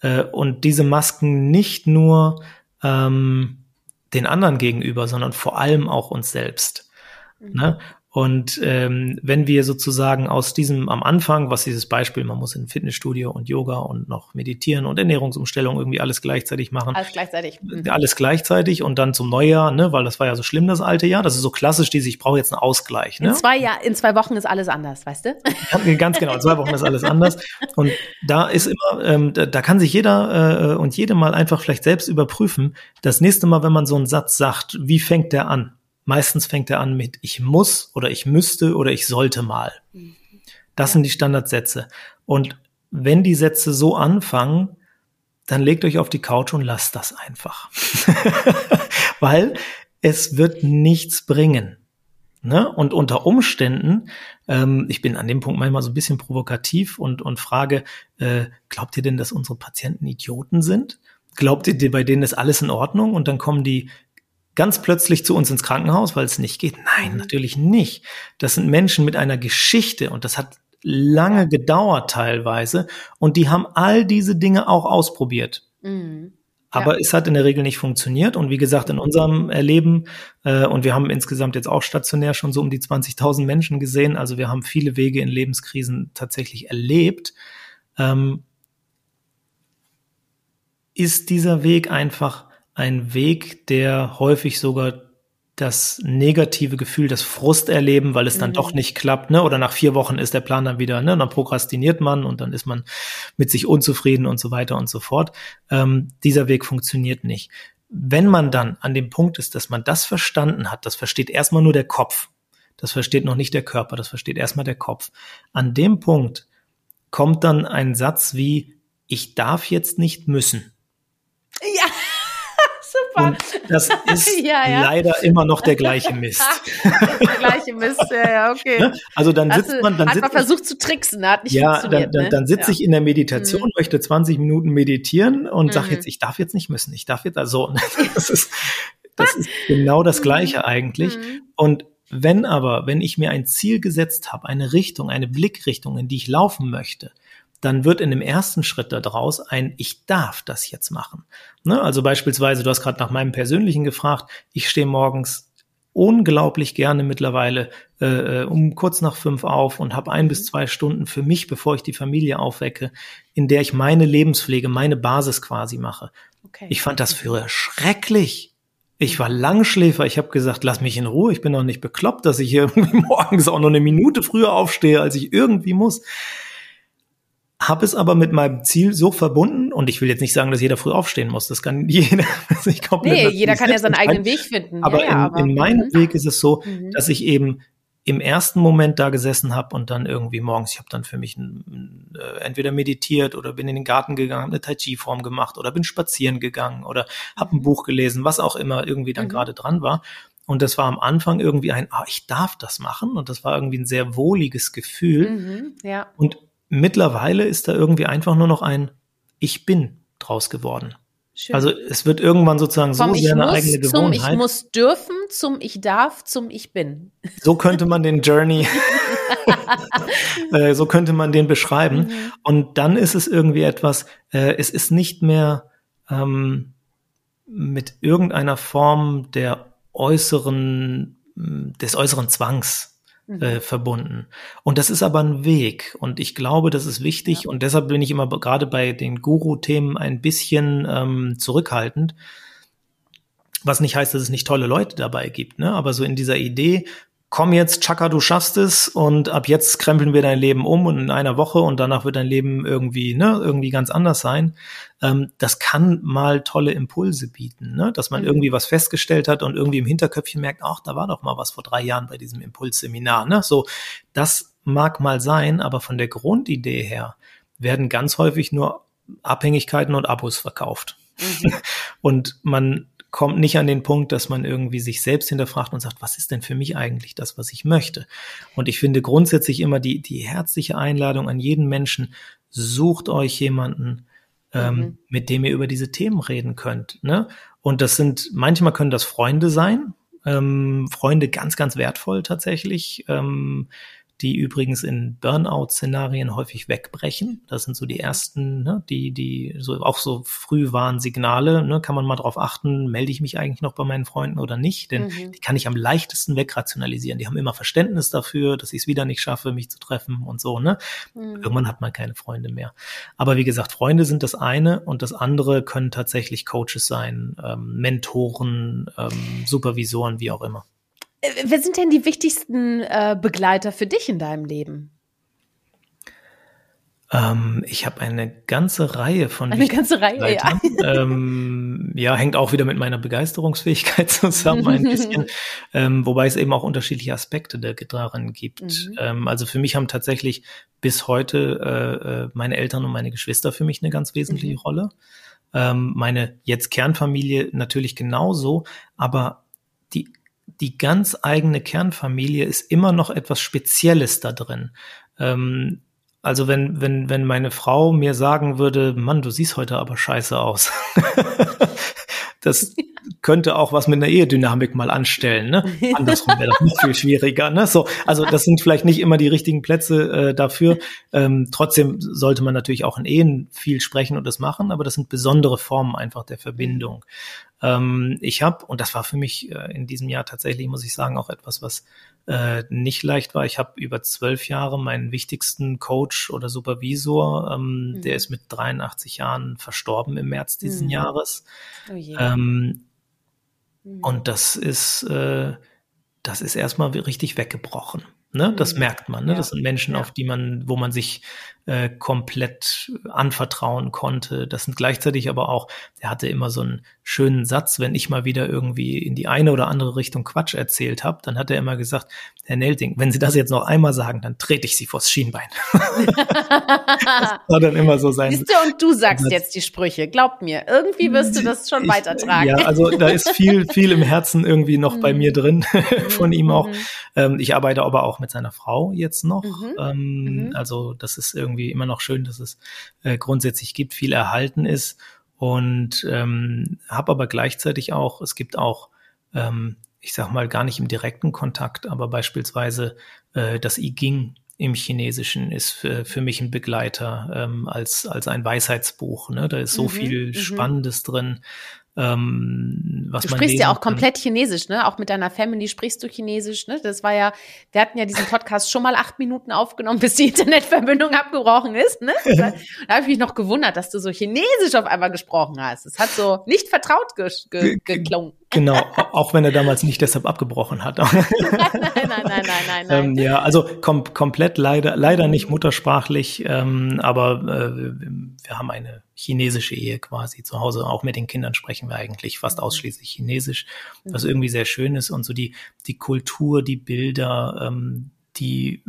S2: Äh, und diese Masken nicht nur ähm, den anderen gegenüber, sondern vor allem auch uns selbst. Mhm. Ne? Und ähm, wenn wir sozusagen aus diesem am Anfang, was dieses Beispiel, man muss in Fitnessstudio und Yoga und noch meditieren und Ernährungsumstellung irgendwie alles gleichzeitig machen.
S1: Alles gleichzeitig.
S2: Mhm. Alles gleichzeitig und dann zum Neujahr, ne, weil das war ja so schlimm das alte Jahr. Das ist so klassisch, diese, ich brauche jetzt einen Ausgleich. Ne?
S1: In zwei Jahr, in zwei Wochen ist alles anders, weißt du?
S2: Ganz genau, in zwei Wochen ist alles anders. Und da ist immer, ähm, da, da kann sich jeder äh, und jede mal einfach vielleicht selbst überprüfen. Das nächste Mal, wenn man so einen Satz sagt, wie fängt der an? Meistens fängt er an mit ich muss oder ich müsste oder ich sollte mal. Das sind die Standardsätze. Und wenn die Sätze so anfangen, dann legt euch auf die Couch und lasst das einfach. (laughs) Weil es wird nichts bringen. Ne? Und unter Umständen, ähm, ich bin an dem Punkt manchmal so ein bisschen provokativ und, und frage, äh, glaubt ihr denn, dass unsere Patienten Idioten sind? Glaubt ihr, bei denen ist alles in Ordnung? Und dann kommen die ganz plötzlich zu uns ins Krankenhaus, weil es nicht geht? Nein, mhm. natürlich nicht. Das sind Menschen mit einer Geschichte und das hat lange gedauert teilweise und die haben all diese Dinge auch ausprobiert. Mhm. Aber ja. es hat in der Regel nicht funktioniert. Und wie gesagt, in unserem Erleben, äh, und wir haben insgesamt jetzt auch stationär schon so um die 20.000 Menschen gesehen, also wir haben viele Wege in Lebenskrisen tatsächlich erlebt, ähm, ist dieser Weg einfach ein Weg, der häufig sogar das negative Gefühl, das Frust erleben, weil es dann mhm. doch nicht klappt, ne? Oder nach vier Wochen ist der Plan dann wieder, ne? Und dann prokrastiniert man und dann ist man mit sich unzufrieden und so weiter und so fort. Ähm, dieser Weg funktioniert nicht. Wenn man dann an dem Punkt ist, dass man das verstanden hat, das versteht erstmal nur der Kopf. Das versteht noch nicht der Körper, das versteht erstmal der Kopf. An dem Punkt kommt dann ein Satz wie, ich darf jetzt nicht müssen.
S1: Ja.
S2: Super. Und das ist (laughs) ja, ja. leider immer noch der gleiche (laughs) Mist.
S1: der gleiche Mist, ja, ja, okay.
S2: Ne? Also dann sitzt
S1: also,
S2: man, dann
S1: hat
S2: sitzt
S1: man versucht zu tricksen, hat nicht
S2: ja, funktioniert. Dann, dann, dann sitze ne? ich in der Meditation, mhm. möchte 20 Minuten meditieren und mhm. sage jetzt, ich darf jetzt nicht müssen, ich darf jetzt, also (laughs) das ist, das ist genau das Gleiche mhm. eigentlich. Mhm. Und wenn aber, wenn ich mir ein Ziel gesetzt habe, eine Richtung, eine Blickrichtung, in die ich laufen möchte, dann wird in dem ersten Schritt daraus ein Ich darf das jetzt machen. Ne? Also beispielsweise, du hast gerade nach meinem persönlichen gefragt, ich stehe morgens unglaublich gerne mittlerweile äh, um kurz nach fünf auf und habe ein bis zwei Stunden für mich, bevor ich die Familie aufwecke, in der ich meine Lebenspflege, meine Basis quasi mache. Okay. Ich fand das früher schrecklich. Ich war Langschläfer. Ich habe gesagt, lass mich in Ruhe. Ich bin doch nicht bekloppt, dass ich hier (laughs) irgendwie morgens auch noch eine Minute früher aufstehe, als ich irgendwie muss habe es aber mit meinem Ziel so verbunden und ich will jetzt nicht sagen, dass jeder früh aufstehen muss. Das kann (laughs) jeder.
S1: Also ich glaub, nee, jeder kann ja seinen eigenen Weg finden.
S2: Aber, ja, in, aber in, meinem mhm. Weg ist es so, mhm. dass ich eben im ersten Moment da gesessen habe und dann irgendwie morgens, ich habe dann für mich äh, entweder meditiert oder bin in den Garten gegangen, habe eine Tai Chi Form gemacht oder bin spazieren gegangen oder habe ein mhm. Buch gelesen, was auch immer irgendwie dann mhm. gerade dran war. Und das war am Anfang irgendwie ein, ah, ich darf das machen. Und das war irgendwie ein sehr wohliges Gefühl.
S1: Mhm, ja.
S2: Und mittlerweile ist da irgendwie einfach nur noch ein Ich bin draus geworden. Schön. Also es wird irgendwann sozusagen Vom so sehr eine eigene Gewohnheit.
S1: Zum Ich muss dürfen, zum Ich darf, zum Ich bin. (laughs)
S2: So könnte man den Journey, (laughs) äh, so könnte man den beschreiben. Mhm. Und dann ist es irgendwie etwas, äh, es ist nicht mehr ähm, mit irgendeiner Form der äußeren, des äußeren Zwangs. Äh, verbunden. Und das ist aber ein Weg. Und ich glaube, das ist wichtig. Ja. Und deshalb bin ich immer gerade bei den Guru-Themen ein bisschen ähm, zurückhaltend. Was nicht heißt, dass es nicht tolle Leute dabei gibt, ne? Aber so in dieser Idee, komm jetzt, Chaka, du schaffst es und ab jetzt krempeln wir dein Leben um und in einer Woche und danach wird dein Leben irgendwie, ne, irgendwie ganz anders sein. Ähm, das kann mal tolle Impulse bieten, ne, dass man mhm. irgendwie was festgestellt hat und irgendwie im Hinterköpfchen merkt, ach, da war doch mal was vor drei Jahren bei diesem Impulsseminar, ne, so, das mag mal sein, aber von der Grundidee her werden ganz häufig nur Abhängigkeiten und Abos verkauft. Mhm. (laughs) und man kommt nicht an den Punkt, dass man irgendwie sich selbst hinterfragt und sagt, was ist denn für mich eigentlich das, was ich möchte? Und ich finde grundsätzlich immer die, die herzliche Einladung an jeden Menschen, sucht euch jemanden, ähm, mhm. mit dem ihr über diese Themen reden könnt. Ne? Und das sind, manchmal können das Freunde sein, ähm, Freunde ganz, ganz wertvoll tatsächlich. Ähm, die übrigens in Burnout-Szenarien häufig wegbrechen. Das sind so die ersten, ne, die, die so auch so früh waren Signale. Ne, kann man mal drauf achten, melde ich mich eigentlich noch bei meinen Freunden oder nicht? Denn mhm. die kann ich am leichtesten wegrationalisieren. Die haben immer Verständnis dafür, dass ich es wieder nicht schaffe, mich zu treffen und so. Ne? Mhm. Irgendwann hat man keine Freunde mehr. Aber wie gesagt, Freunde sind das eine und das andere können tatsächlich Coaches sein, ähm, Mentoren, ähm, Supervisoren, wie auch immer.
S1: Äh, wer sind denn die wichtigsten äh, Begleiter für dich in deinem Leben?
S2: Ähm, ich habe eine ganze Reihe von
S1: eine ganze Reihe, ja.
S2: ähm, ja, hängt auch wieder mit meiner Begeisterungsfähigkeit (laughs) zusammen ein (laughs) bisschen, ähm, wobei es eben auch unterschiedliche Aspekte darin gibt. Mhm. Ähm, also für mich haben tatsächlich bis heute äh, äh, meine Eltern und meine Geschwister für mich eine ganz wesentliche mhm. Rolle. Ähm, meine jetzt Kernfamilie natürlich genauso, aber die die ganz eigene Kernfamilie ist immer noch etwas Spezielles da drin. Ähm, also wenn, wenn, wenn meine Frau mir sagen würde, Mann, du siehst heute aber scheiße aus. (laughs) das könnte auch was mit einer Ehedynamik mal anstellen. Ne? (laughs) Andersrum wäre das noch viel schwieriger. Ne? So, also das sind vielleicht nicht immer die richtigen Plätze äh, dafür. Ähm, trotzdem sollte man natürlich auch in Ehen viel sprechen und das machen, aber das sind besondere Formen einfach der Verbindung. Ähm, ich habe, und das war für mich äh, in diesem Jahr tatsächlich, muss ich sagen, auch etwas, was äh, nicht leicht war. Ich habe über zwölf Jahre meinen wichtigsten Coach oder Supervisor, ähm, mhm. der ist mit 83 Jahren verstorben im März diesen mhm. Jahres. Oh ähm, mhm. Und das ist, äh, das ist erstmal richtig weggebrochen. Ne? Das mhm. merkt man. Ne? Ja. Das sind Menschen, ja. auf die man, wo man sich äh, komplett anvertrauen konnte. Das sind gleichzeitig aber auch, er hatte immer so einen schönen Satz, wenn ich mal wieder irgendwie in die eine oder andere Richtung Quatsch erzählt habe, dann hat er immer gesagt, Herr Nelting, wenn Sie das jetzt noch einmal sagen, dann trete ich Sie vors Schienbein. (laughs) das
S1: war dann immer so sein. Siehst du, und du sagst das, jetzt die Sprüche. Glaub mir, irgendwie wirst du das schon ich, weitertragen.
S2: Ja, also da ist viel, viel im Herzen irgendwie noch bei mir drin, (laughs) von ihm auch. Mhm. Ähm, ich arbeite aber auch mit seiner Frau jetzt noch. Mhm. Ähm, mhm. Also das ist irgendwie immer noch schön, dass es äh, grundsätzlich gibt, viel erhalten ist und ähm, habe aber gleichzeitig auch, es gibt auch, ähm, ich sag mal, gar nicht im direkten Kontakt, aber beispielsweise äh, das I Ging im Chinesischen ist für, für mich ein Begleiter ähm, als, als ein Weisheitsbuch. Ne? Da ist so mhm, viel mhm. Spannendes drin. Ähm, was
S1: du sprichst ja auch komplett Chinesisch, ne? Auch mit deiner Family sprichst du Chinesisch, ne? Das war ja, wir hatten ja diesen Podcast schon mal acht Minuten aufgenommen, bis die Internetverbindung (laughs) abgebrochen ist, ne? (laughs) Da, da habe ich mich noch gewundert, dass du so Chinesisch auf einmal gesprochen hast. Es hat so nicht vertraut ge ge geklungen.
S2: Genau, auch wenn er damals nicht deshalb abgebrochen hat. (laughs) nein, nein, nein, nein, nein, nein. ähm, ja, also kom komplett leider, leider nicht muttersprachlich, ähm, aber äh, wir haben eine chinesische Ehe quasi zu Hause. Auch mit den Kindern sprechen wir eigentlich fast mhm. ausschließlich Chinesisch, was mhm. irgendwie sehr schön ist und so die die Kultur, die Bilder, ähm, die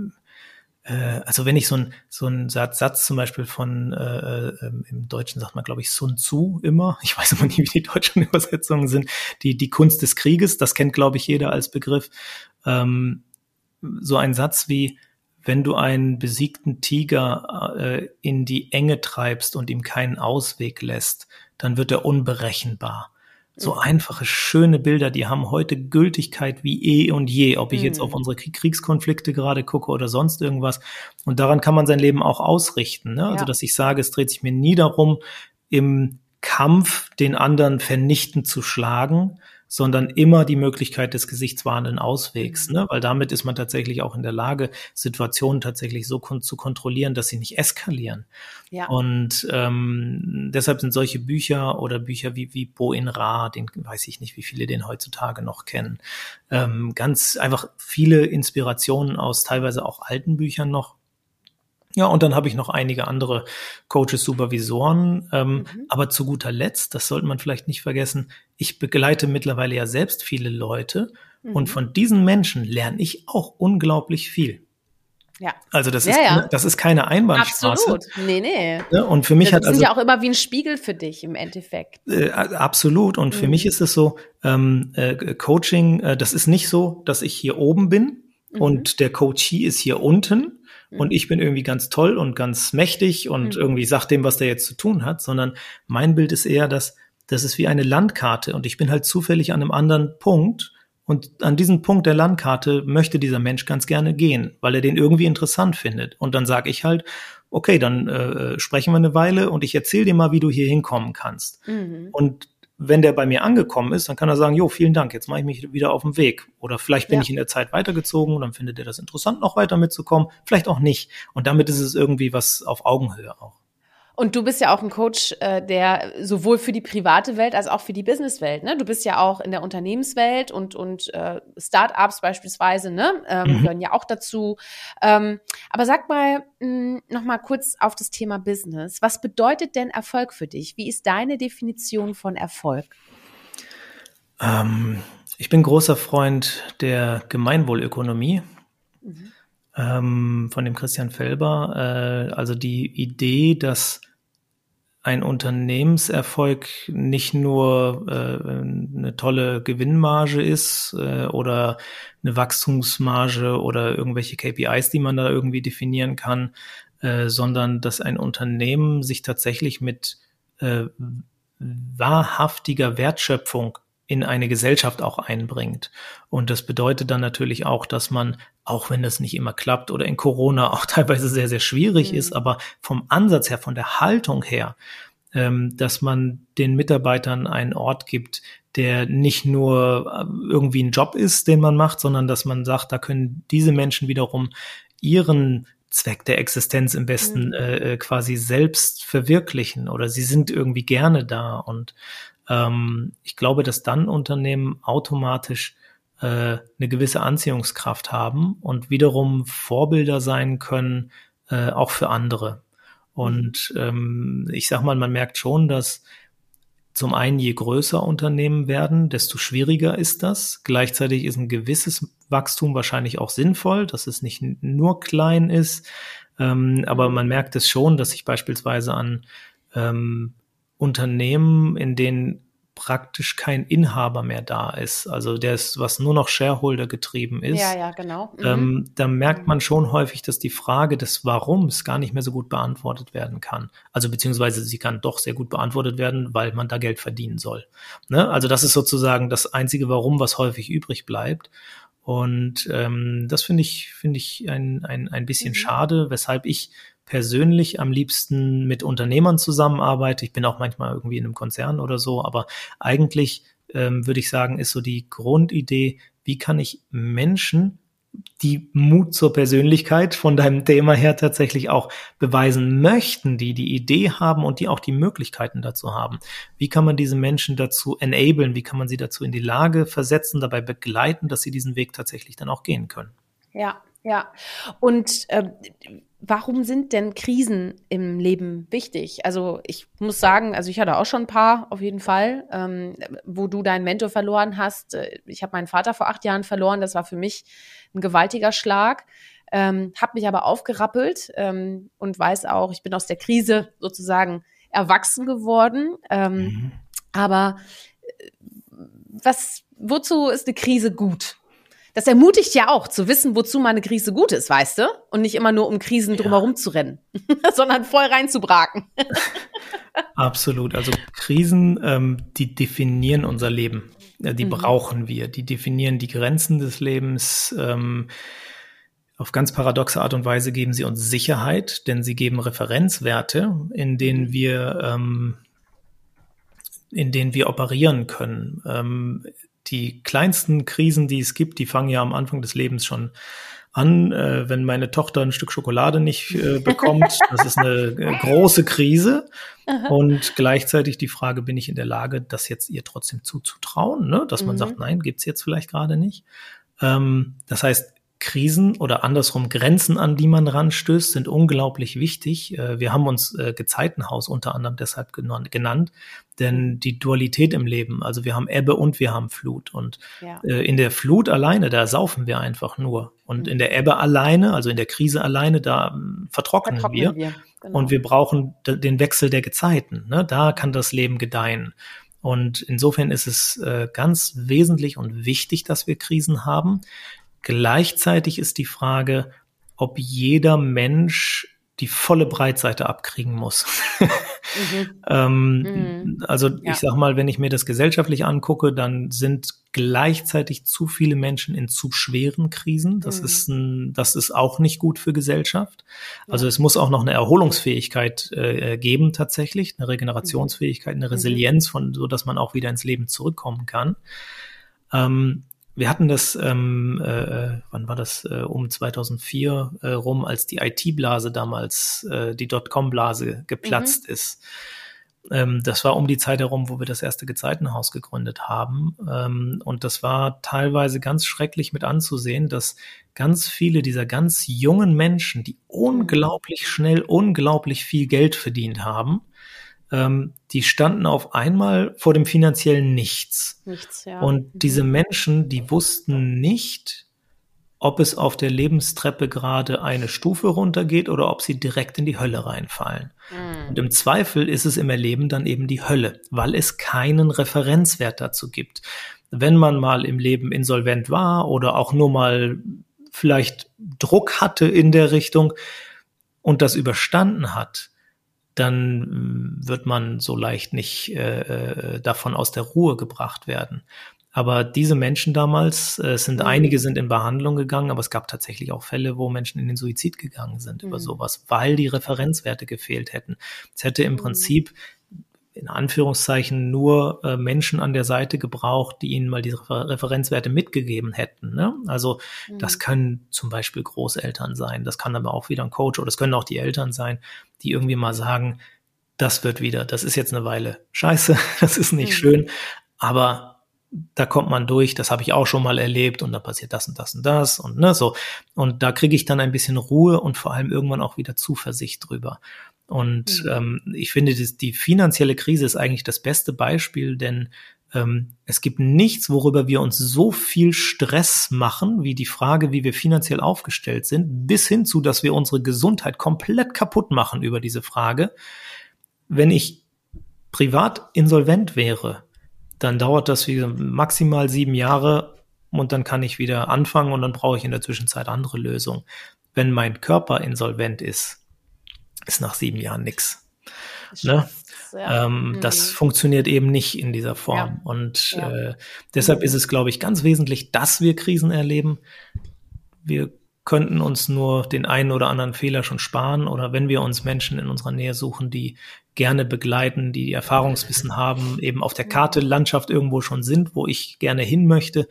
S2: äh, also wenn ich so ein so ein Satz, Satz zum Beispiel von äh, äh, im Deutschen sagt man glaube ich Sun Tzu immer, (laughs) ich weiß immer nie wie die deutschen (laughs) Übersetzungen sind, die die Kunst des Krieges, das kennt glaube ich jeder als Begriff. Ähm, so ein Satz wie wenn du einen besiegten Tiger äh, in die Enge treibst und ihm keinen Ausweg lässt, dann wird er unberechenbar. So einfache, schöne Bilder, die haben heute Gültigkeit wie eh und je, ob ich jetzt auf unsere Kriegskonflikte gerade gucke oder sonst irgendwas. Und daran kann man sein Leben auch ausrichten. Ne? Also, ja. dass ich sage, es dreht sich mir nie darum, im Kampf den anderen vernichtend zu schlagen, sondern immer die Möglichkeit des gesichtswahrenden Auswegs, ne? weil damit ist man tatsächlich auch in der Lage, Situationen tatsächlich so kon zu kontrollieren, dass sie nicht eskalieren. Ja. Und ähm, deshalb sind solche Bücher oder Bücher wie, wie Bo in Ra, den weiß ich nicht, wie viele den heutzutage noch kennen, ähm, ganz einfach viele Inspirationen aus teilweise auch alten Büchern noch ja, und dann habe ich noch einige andere Coaches, Supervisoren. Ähm, mhm. Aber zu guter Letzt, das sollte man vielleicht nicht vergessen, ich begleite mittlerweile ja selbst viele Leute mhm. und von diesen Menschen lerne ich auch unglaublich viel. Ja. Also das ja, ist ja. das ist keine Einbahnstraße.
S1: Absolut. Nee, nee.
S2: Ne, und für mich das hat
S1: also ja auch immer wie ein Spiegel für dich im Endeffekt.
S2: Äh, absolut und mhm. für mich ist es so ähm, äh, Coaching, äh, das ist nicht so, dass ich hier oben bin mhm. und der Coachee ist hier unten und mhm. ich bin irgendwie ganz toll und ganz mächtig und mhm. irgendwie sag dem, was der jetzt zu tun hat, sondern mein Bild ist eher, dass das ist wie eine Landkarte und ich bin halt zufällig an einem anderen Punkt und an diesem Punkt der Landkarte möchte dieser Mensch ganz gerne gehen, weil er den irgendwie interessant findet. Und dann sage ich halt, okay, dann äh, sprechen wir eine Weile und ich erzähle dir mal, wie du hier hinkommen kannst. Mhm. Und wenn der bei mir angekommen ist, dann kann er sagen, jo, vielen Dank, jetzt mache ich mich wieder auf den Weg. Oder vielleicht bin ja. ich in der Zeit weitergezogen und dann findet er das interessant, noch weiter mitzukommen, vielleicht auch nicht. Und damit ist es irgendwie was auf Augenhöhe auch.
S1: Und du bist ja auch ein Coach, äh, der sowohl für die private Welt als auch für die Businesswelt, ne? Du bist ja auch in der Unternehmenswelt und, und äh, Startups beispielsweise, ne? Ähm, mhm. gehören ja auch dazu. Ähm, aber sag mal mh, noch mal kurz auf das Thema Business. Was bedeutet denn Erfolg für dich? Wie ist deine Definition von Erfolg?
S2: Ähm, ich bin großer Freund der Gemeinwohlökonomie. Mhm. Ähm, von dem Christian Felber. Äh, also die Idee, dass ein Unternehmenserfolg nicht nur äh, eine tolle Gewinnmarge ist äh, oder eine Wachstumsmarge oder irgendwelche KPIs, die man da irgendwie definieren kann, äh, sondern dass ein Unternehmen sich tatsächlich mit äh, wahrhaftiger Wertschöpfung in eine Gesellschaft auch einbringt. Und das bedeutet dann natürlich auch, dass man, auch wenn das nicht immer klappt oder in Corona auch (laughs) teilweise sehr, sehr schwierig mhm. ist, aber vom Ansatz her, von der Haltung her, ähm, dass man den Mitarbeitern einen Ort gibt, der nicht nur äh, irgendwie ein Job ist, den man macht, sondern dass man sagt, da können diese Menschen wiederum ihren Zweck der Existenz im besten mhm. äh, quasi selbst verwirklichen oder sie sind irgendwie gerne da und ähm, ich glaube, dass dann Unternehmen automatisch äh, eine gewisse Anziehungskraft haben und wiederum Vorbilder sein können, äh, auch für andere. Und ähm, ich sag mal, man merkt schon, dass zum einen, je größer Unternehmen werden, desto schwieriger ist das. Gleichzeitig ist ein gewisses Wachstum wahrscheinlich auch sinnvoll, dass es nicht nur klein ist. Ähm, aber man merkt es schon, dass sich beispielsweise an ähm, Unternehmen, in denen praktisch kein Inhaber mehr da ist, also der ist, was nur noch Shareholder getrieben ist.
S1: Ja, ja, genau.
S2: Mhm. Ähm, da merkt man schon häufig, dass die Frage des Warums gar nicht mehr so gut beantwortet werden kann. Also beziehungsweise sie kann doch sehr gut beantwortet werden, weil man da Geld verdienen soll. Ne? Also das ist sozusagen das einzige Warum, was häufig übrig bleibt. Und ähm, das finde ich, finde ich ein, ein, ein bisschen mhm. schade, weshalb ich persönlich am liebsten mit Unternehmern zusammenarbeite. Ich bin auch manchmal irgendwie in einem Konzern oder so, aber eigentlich ähm, würde ich sagen, ist so die Grundidee, wie kann ich Menschen die Mut zur Persönlichkeit von deinem Thema her tatsächlich auch beweisen möchten, die die Idee haben und die auch die Möglichkeiten dazu haben. Wie kann man diese Menschen dazu enablen? Wie kann man sie dazu in die Lage versetzen, dabei begleiten, dass sie diesen Weg tatsächlich dann auch gehen können?
S1: Ja, ja. Und äh, warum sind denn Krisen im Leben wichtig? Also ich muss sagen, also ich hatte auch schon ein paar auf jeden Fall, ähm, wo du deinen Mentor verloren hast. Ich habe meinen Vater vor acht Jahren verloren. Das war für mich ein gewaltiger Schlag. Ähm, habe mich aber aufgerappelt ähm, und weiß auch, ich bin aus der Krise sozusagen erwachsen geworden. Ähm, mhm. Aber äh, was, wozu ist eine Krise gut? das ermutigt ja auch zu wissen, wozu meine Krise gut ist, weißt du? Und nicht immer nur um Krisen ja. drumherum zu rennen, (laughs) sondern voll reinzubraken. (laughs)
S2: Absolut. Also Krisen, ähm, die definieren unser Leben. Ja, die mhm. brauchen wir. Die definieren die Grenzen des Lebens. Ähm, auf ganz paradoxe Art und Weise geben sie uns Sicherheit, denn sie geben Referenzwerte, in denen mhm. wir, ähm, in denen wir operieren können. Ähm, die kleinsten Krisen, die es gibt, die fangen ja am Anfang des Lebens schon an, äh, wenn meine Tochter ein Stück Schokolade nicht äh, bekommt. (laughs) Das ist eine äh, große Krise. Und gleichzeitig die Frage, bin ich in der Lage, das jetzt ihr trotzdem zuzutrauen, ne? dass man mhm. sagt, nein, gibt's jetzt vielleicht gerade nicht. Ähm, das heißt, Krisen oder andersrum Grenzen, an die man ranstößt, sind unglaublich wichtig. Äh, wir haben uns äh, Gezeitenhaus unter anderem deshalb genannt, denn die Dualität im Leben, also wir haben Ebbe und wir haben Flut. Und ja. Äh, in der Flut alleine, da saufen wir einfach nur. Und mhm. in der Ebbe alleine, also in der Krise alleine, da ähm, vertrocknen, vertrocknen, wir. wir. Genau. Und wir brauchen den Wechsel der Gezeiten. Ne? Da kann das Leben gedeihen. Und insofern ist es äh, ganz wesentlich und wichtig, dass wir Krisen haben. Gleichzeitig ist die Frage, ob jeder Mensch die volle Breitseite abkriegen muss. mhm. (laughs) ähm, mhm. Also ja. ich sag mal, wenn ich mir das gesellschaftlich angucke, dann sind gleichzeitig zu viele Menschen in zu schweren Krisen. Das mhm. ist ein, das ist auch nicht gut für Gesellschaft. Also ja. es muss auch noch eine Erholungsfähigkeit äh, geben tatsächlich, eine Regenerationsfähigkeit, eine mhm. Resilienz von, so dass man auch wieder ins Leben zurückkommen kann. Ähm, wir hatten das, ähm, äh, wann war das, äh, um 2004 äh, rum, als die IT-Blase damals, äh, die Dotcom-Blase geplatzt mhm. ist. Ähm, das war um die Zeit herum, wo wir das erste Gezeitenhaus gegründet haben. Ähm, und das war teilweise ganz schrecklich mit anzusehen, dass ganz viele dieser ganz jungen Menschen, die mhm. unglaublich schnell, unglaublich viel Geld verdient haben, ähm, die standen auf einmal vor dem finanziellen Nichts. Nichts, ja. Und mhm. diese Menschen, die wussten nicht, ob es auf der Lebenstreppe gerade eine Stufe runtergeht oder ob sie direkt in die Hölle reinfallen. Mhm. Und im Zweifel ist es im Erleben dann eben die Hölle, weil es keinen Referenzwert dazu gibt. Wenn man mal im Leben insolvent war oder auch nur mal vielleicht Druck hatte in der Richtung und das überstanden hat, dann äh, wird man so leicht nicht äh, äh, davon aus der Ruhe gebracht werden. Aber diese Menschen damals, äh, sind mhm. einige sind in Behandlung gegangen, aber es gab tatsächlich auch Fälle, wo Menschen in den Suizid gegangen sind mhm. über sowas, weil die Referenzwerte gefehlt hätten. Es hätte im mhm. Prinzip in Anführungszeichen nur äh, Menschen an der Seite gebraucht, die ihnen mal diese Refer Referenzwerte mitgegeben hätten. Ne? Also mhm. das können zum Beispiel Großeltern sein, das kann aber auch wieder ein Coach oder das können auch die Eltern sein, die irgendwie mal sagen, das wird wieder, das ist jetzt eine Weile scheiße, (laughs) das ist nicht mhm. schön, aber da kommt man durch, das habe ich auch schon mal erlebt und da passiert das und das und das und ne, so. Und da kriege ich dann ein bisschen Ruhe und vor allem irgendwann auch wieder Zuversicht drüber. Und mhm. ähm, ich finde, die, die finanzielle Krise ist eigentlich das beste Beispiel, denn ähm, es gibt nichts, worüber wir uns so viel Stress machen, wie die Frage, wie wir finanziell aufgestellt sind, bis hin zu, dass wir unsere Gesundheit komplett kaputt machen über diese Frage. Wenn ich privat insolvent wäre, dann dauert das wie maximal sieben Jahre und dann kann ich wieder anfangen und dann brauche ich in der Zwischenzeit andere Lösungen. Wenn mein Körper insolvent ist, ist nach sieben Jahren nix. Ne? Ja. Ähm, mhm. Das funktioniert eben nicht in dieser Form. Ja. Und ja. Äh, deshalb mhm. ist es, glaube ich, ganz wesentlich, dass wir Krisen erleben. Wir könnten uns nur den einen oder anderen Fehler schon sparen oder wenn wir uns Menschen in unserer Nähe suchen, die gerne begleiten, die, die Erfahrungswissen haben, eben auf der Karte Landschaft irgendwo schon sind, wo ich gerne hin möchte,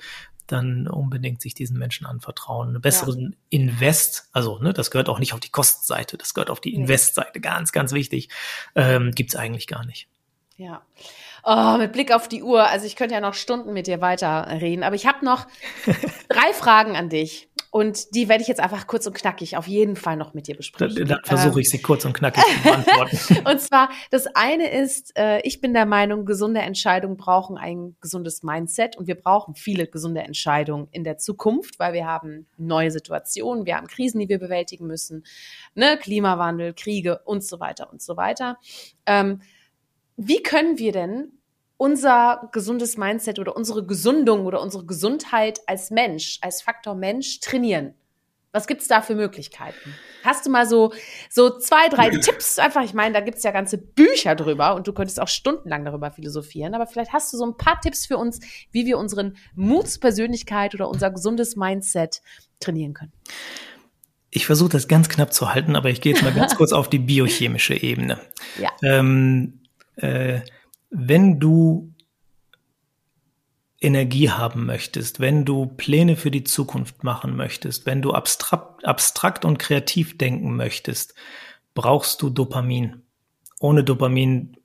S2: dann unbedingt sich diesen Menschen anvertrauen. Eine bessere ja. Invest, also ne, das gehört auch nicht auf die Kostenseite, das gehört auf die Investseite, ganz, ganz wichtig, ähm, gibt es eigentlich gar nicht.
S1: Ja. Oh, mit Blick auf die Uhr, also ich könnte ja noch Stunden mit dir weiterreden, aber ich habe noch (laughs) drei Fragen an dich. Und die werde ich jetzt einfach kurz und knackig auf jeden Fall noch mit dir besprechen.
S2: Dann, versuche ich sie kurz und knackig zu beantworten. (laughs)
S1: und zwar, das eine ist, äh, ich bin der Meinung, gesunde Entscheidungen brauchen ein gesundes Mindset und wir brauchen viele gesunde Entscheidungen in der Zukunft, weil wir haben neue Situationen, wir haben Krisen, die wir bewältigen müssen, ne? Klimawandel, Kriege und so weiter und so weiter. Ähm, wie können wir denn unser gesundes Mindset oder unsere Gesundung oder unsere Gesundheit als Mensch, als Faktor Mensch trainieren? Was gibt's da für Möglichkeiten? Hast du mal so, so zwei, drei (laughs) Tipps? Einfach, ich meine, da gibt's ja ganze Bücher drüber und du könntest auch stundenlang darüber philosophieren, aber vielleicht hast du so ein paar Tipps für uns, wie wir unseren Mutspersönlichkeit oder unser gesundes Mindset trainieren können.
S2: Ich versuche das ganz knapp zu halten, aber ich gehe jetzt mal ganz (laughs) kurz auf die biochemische Ebene.
S1: Ja.
S2: Ähm, äh, wenn du Energie haben möchtest, wenn du Pläne für die Zukunft machen möchtest, wenn du abstrakt, abstrakt und kreativ denken möchtest, brauchst du Dopamin. Ohne Dopamin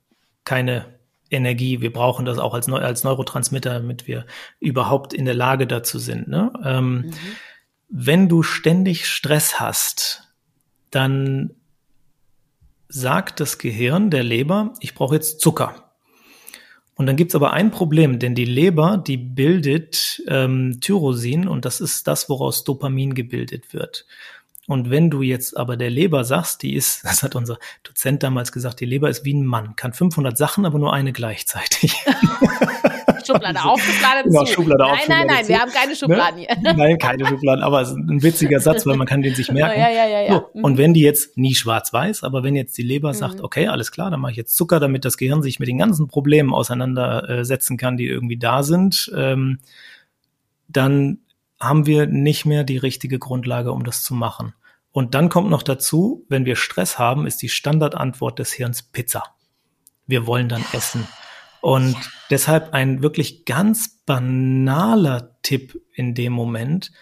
S2: keine Energie. Wir brauchen das auch als, Neu als Neurotransmitter, damit wir überhaupt in der Lage dazu sind. Ne? Ähm, mhm. Wenn du ständig Stress hast, dann sagt das Gehirn der Leber, ich brauche jetzt Zucker. Und dann gibt's aber ein Problem, denn die Leber, die bildet ähm, Tyrosin und das ist das, woraus Dopamin gebildet wird. Und wenn du jetzt aber der Leber sagst, die ist, (laughs) das hat unser Dozent damals gesagt, die Leber ist wie ein Mann, kann 500 Sachen, aber nur eine gleichzeitig. (laughs)
S1: Schublade auf, Schublade
S2: genau,
S1: zu.
S2: Schublade auf,
S1: nein,
S2: Schublade
S1: nein, nein,
S2: zu.
S1: wir haben keine Schubladen
S2: ne?
S1: hier. (laughs)
S2: Nein, keine Schubladen, aber es ist ein witziger Satz, weil man kann den sich (laughs) merken.
S1: Ja, ja, ja, ja.
S2: So, und wenn die jetzt nie schwarz-weiß, aber wenn jetzt die Leber sagt, okay, alles klar, dann mache ich jetzt Zucker, damit das Gehirn sich mit den ganzen Problemen auseinandersetzen kann, die irgendwie da sind, ähm, dann haben wir nicht mehr die richtige Grundlage, um das zu machen. Und dann kommt noch dazu, wenn wir Stress haben, ist die Standardantwort des Hirns Pizza. Wir wollen dann essen. Und deshalb ein wirklich ganz banaler Tipp in dem Moment,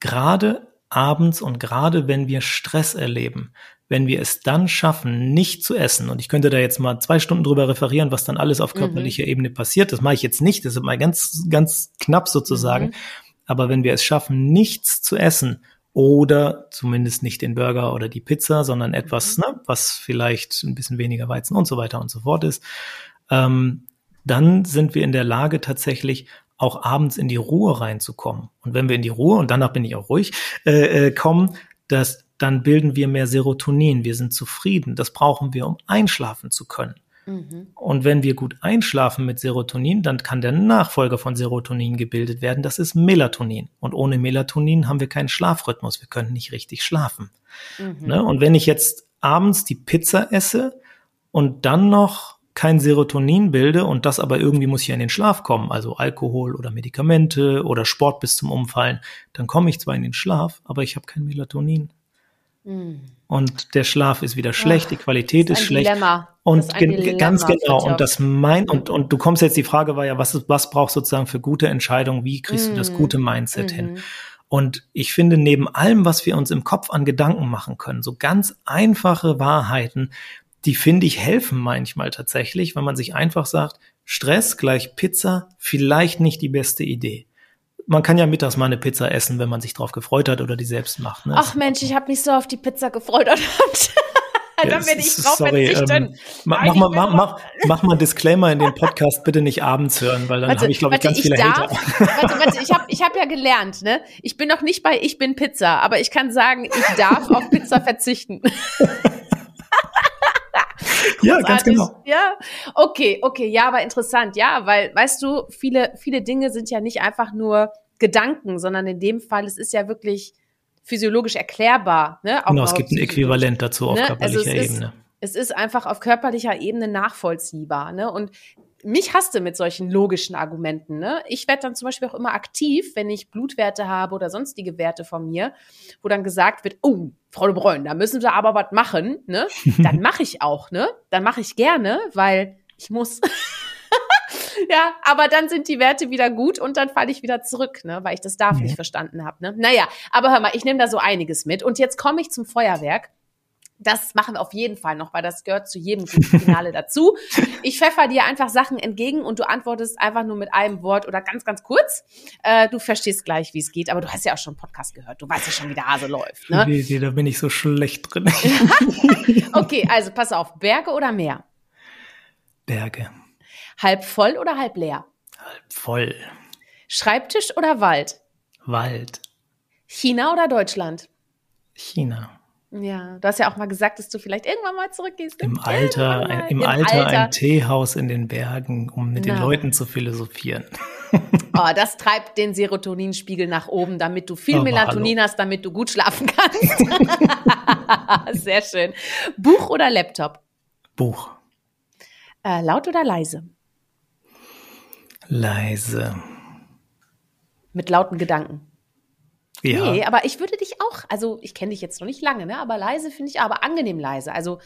S2: gerade abends und gerade wenn wir Stress erleben, wenn wir es dann schaffen, nicht zu essen, und ich könnte da jetzt mal zwei Stunden drüber referieren, was dann alles auf körperlicher mhm. Ebene passiert, das mache ich jetzt nicht, das ist mal ganz, ganz knapp sozusagen, mhm. aber wenn wir es schaffen, nichts zu essen, oder zumindest nicht den Burger oder die Pizza, sondern etwas, mhm. ne, was vielleicht ein bisschen weniger Weizen und so weiter und so fort ist, ähm, dann sind wir in der Lage tatsächlich auch abends in die Ruhe reinzukommen. Und wenn wir in die Ruhe, und danach bin ich auch ruhig, äh, äh, kommen, dass dann bilden wir mehr Serotonin, wir sind zufrieden. Das brauchen wir, um einschlafen zu können. Mhm. Und wenn wir gut einschlafen mit Serotonin, dann kann der Nachfolger von Serotonin gebildet werden. Das ist Melatonin. Und ohne Melatonin haben wir keinen Schlafrhythmus. Wir können nicht richtig schlafen. Mhm. Ne? Und wenn ich jetzt abends die Pizza esse und dann noch kein Serotonin bilde und das aber irgendwie muss ich in den Schlaf kommen, also Alkohol oder Medikamente oder Sport bis zum Umfallen, dann komme ich zwar in den Schlaf, aber ich habe kein Melatonin. Mhm. Und der Schlaf ist wieder schlecht, Ach, die Qualität ist, ist schlecht.
S1: Dilemma.
S2: Und Dilemma, ganz genau. Und das mein, und, und du kommst jetzt, die Frage war ja, was, ist, was brauchst sozusagen für gute Entscheidungen? Wie kriegst mhm. du das hm. gute Mindset mhm. hin? Und ich finde, neben allem, was wir uns im Kopf an Gedanken machen können, so ganz einfache Wahrheiten, die finde ich helfen manchmal tatsächlich, wenn man sich einfach sagt, Stress gleich Pizza, vielleicht nicht die beste Idee. Man kann ja mittags mal eine Pizza essen, wenn man sich drauf gefreut hat oder die selbst macht. Ne?
S1: Ach Mensch, ich habe mich so auf die Pizza gefreut und (laughs) dann werde ich drauf sorry. Ähm,
S2: mach, mach, mach, mach, mach mal ein Disclaimer in den Podcast, bitte nicht abends hören, weil dann habe ich, glaube ich, ganz ich viele darf, Hater. (laughs)
S1: Warte, warte, ich habe ich hab ja gelernt, ne? Ich bin noch nicht bei Ich bin Pizza, aber ich kann sagen, ich darf auf Pizza verzichten. (laughs)
S2: ja, ganz genau.
S1: Ja, okay, okay, ja, aber interessant, ja, weil, weißt du, viele, viele Dinge sind ja nicht einfach nur Gedanken, sondern in dem Fall, es ist ja wirklich physiologisch erklärbar. Ne?
S2: Auch genau, es gibt ein Äquivalent dazu auf ne? körperlicher also Ebene.
S1: Ist, es ist einfach auf körperlicher Ebene nachvollziehbar. Ne? Und mich hasste mit solchen logischen Argumenten. Ne? Ich werde dann zum Beispiel auch immer aktiv, wenn ich Blutwerte habe oder sonstige Werte von mir, wo dann gesagt wird, oh, Frau de Bräun, da müssen Sie aber was machen. Ne? (laughs) Dann mache ich auch. Ne? Dann mache ich gerne, weil ich muss. (laughs) ja, aber dann sind die Werte wieder gut und dann falle ich wieder zurück, ne, weil ich das darf ja. nicht verstanden habe. Ne? Naja, aber hör mal, ich nehme da so einiges mit. Und jetzt komme ich zum Feuerwerk. Das machen wir auf jeden Fall noch, weil das gehört zu jedem guten Finale (laughs) dazu. Ich pfeffer dir einfach Sachen entgegen und du antwortest einfach nur mit einem Wort oder ganz, ganz kurz. Äh, du verstehst gleich, wie es geht, aber du hast ja auch schon einen Podcast gehört. Du weißt ja schon, wie der Hase läuft. Ne?
S2: Nee, nee, da bin ich so schlecht drin. (laughs) (laughs)
S1: okay, also pass auf. Berge oder Meer?
S2: Berge.
S1: Halb voll oder halb leer?
S2: Halb voll.
S1: Schreibtisch oder Wald?
S2: Wald.
S1: China oder Deutschland?
S2: China.
S1: Ja, du hast ja auch mal gesagt, dass du vielleicht irgendwann mal zurückgehst.
S2: Im Alter, ein, im, im Alter, Alter, ein Teehaus in den Bergen, um mit Na. den Leuten zu philosophieren. (laughs)
S1: Oh, (laughs) das treibt den Serotoninspiegel nach oben, damit du viel oh, Melatonin hallo. hast, damit du gut schlafen kannst. (laughs) Sehr schön. Buch oder Laptop?
S2: Buch.
S1: Äh, laut oder leise?
S2: Leise.
S1: Mit lauten Gedanken. Ja. Nee, aber ich würde dich auch, also ich kenne dich jetzt noch nicht lange, ne? aber leise finde ich, aber angenehm leise. Also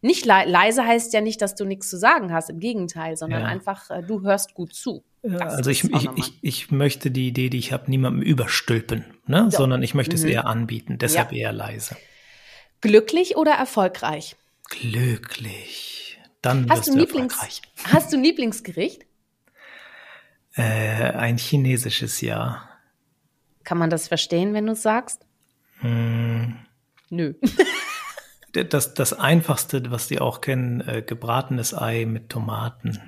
S1: nicht le leise heißt ja nicht, dass du nichts zu sagen hast, im Gegenteil, sondern ja. einfach, äh, du hörst gut zu.
S2: Ja, also ich, ich, ich, ich, möchte die Idee, die ich habe, niemandem überstülpen, ne? So. sondern ich möchte mhm. es eher anbieten, deshalb ja. eher leise.
S1: Glücklich oder erfolgreich?
S2: Glücklich. Dann
S1: hast
S2: wirst du Lieblings erfolgreich.
S1: Hast du ein Lieblingsgericht?
S2: Äh, ein chinesisches Jahr.
S1: Kann man das verstehen, wenn du es sagst?
S2: Hm.
S1: Nö. (laughs)
S2: das, das einfachste, was die auch kennen, äh, gebratenes Ei mit Tomaten.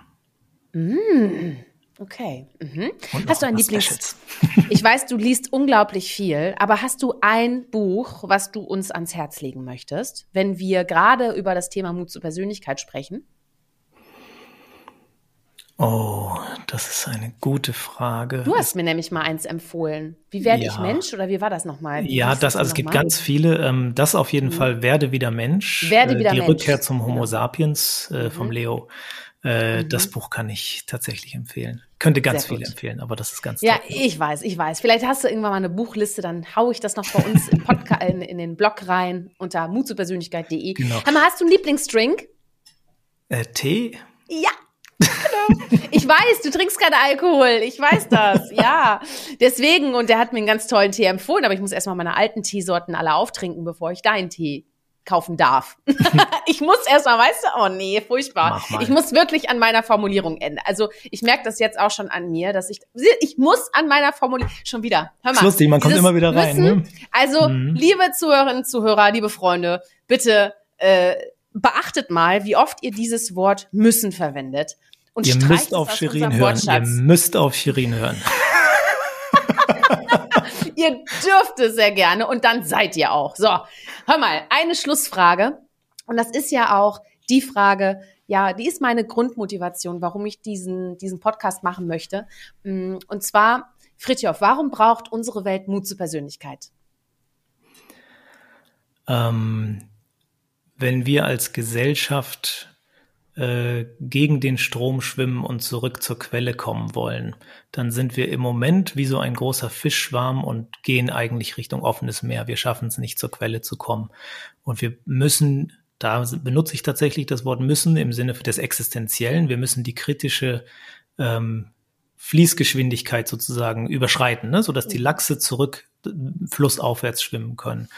S1: Mm, okay. Mhm. Hast du ein Lieblings? (laughs) ich weiß, du liest unglaublich viel, aber hast du ein Buch, was du uns ans Herz legen möchtest, wenn wir gerade über das Thema Mut zur Persönlichkeit sprechen?
S2: Oh, das ist eine gute Frage.
S1: Du hast mir nämlich mal eins empfohlen. Wie werde ja. ich Mensch oder wie war das nochmal? Wie
S2: ja, das, also es gibt mal? ganz viele. Ähm, das auf jeden mhm. Fall Werde wieder Mensch.
S1: Werde äh, wieder
S2: Die
S1: Mensch.
S2: Rückkehr zum Homo genau. sapiens äh, vom mhm. Leo. Äh, mhm. Das Buch kann ich tatsächlich empfehlen. Könnte ganz viele empfehlen, aber das ist ganz
S1: Ja, toll. ich weiß, ich weiß. Vielleicht hast du irgendwann mal eine Buchliste, dann hau ich das noch bei uns im Podcast (laughs) in, in, den Blog rein unter mutzupersönlichkeit.de. Genau. Mal, hast du einen Lieblingsdrink?
S2: Äh, Tee?
S1: Ja, Genau. Ich weiß, du trinkst keinen Alkohol. Ich weiß das. Ja. Deswegen, und der hat mir einen ganz tollen Tee empfohlen, aber ich muss erstmal meine alten Teesorten alle auftrinken, bevor ich deinen Tee kaufen darf. (laughs) ich muss erstmal, weißt du, oh nee, furchtbar. Ich muss wirklich an meiner Formulierung enden. Also ich merke das jetzt auch schon an mir, dass ich, ich muss an meiner Formulierung, schon wieder,
S2: hör mal. Ist lustig, man kommt immer wieder rein. Müssen, ne?
S1: Also, mhm. liebe Zuhörerinnen, Zuhörer, liebe Freunde, bitte äh, beachtet mal, wie oft ihr dieses Wort müssen verwendet. Und
S2: ihr müsst auf Shirin hören. Ihr müsst auf Shirin hören. (laughs)
S1: ihr dürft es sehr gerne und dann seid ihr auch. So, hör mal, eine Schlussfrage. Und das ist ja auch die Frage, ja, die ist meine Grundmotivation, warum ich diesen, diesen Podcast machen möchte. Mm, und zwar, Fritjof, warum braucht unsere Welt Mut zur Persönlichkeit?
S2: Ähm, wenn wir als Gesellschaft äh, gegen den Strom schwimmen und zurück zur Quelle kommen wollen, dann sind wir im Moment wie so ein großer Fischschwarm und gehen eigentlich Richtung offenes Meer. Wir schaffen es nicht zur Quelle zu kommen. Und wir müssen, da benutze ich tatsächlich das Wort müssen im Sinne des Existenziellen, wir müssen die kritische ähm, Fließgeschwindigkeit sozusagen überschreiten, ne? sodass die Lachse zurück flussaufwärts schwimmen können.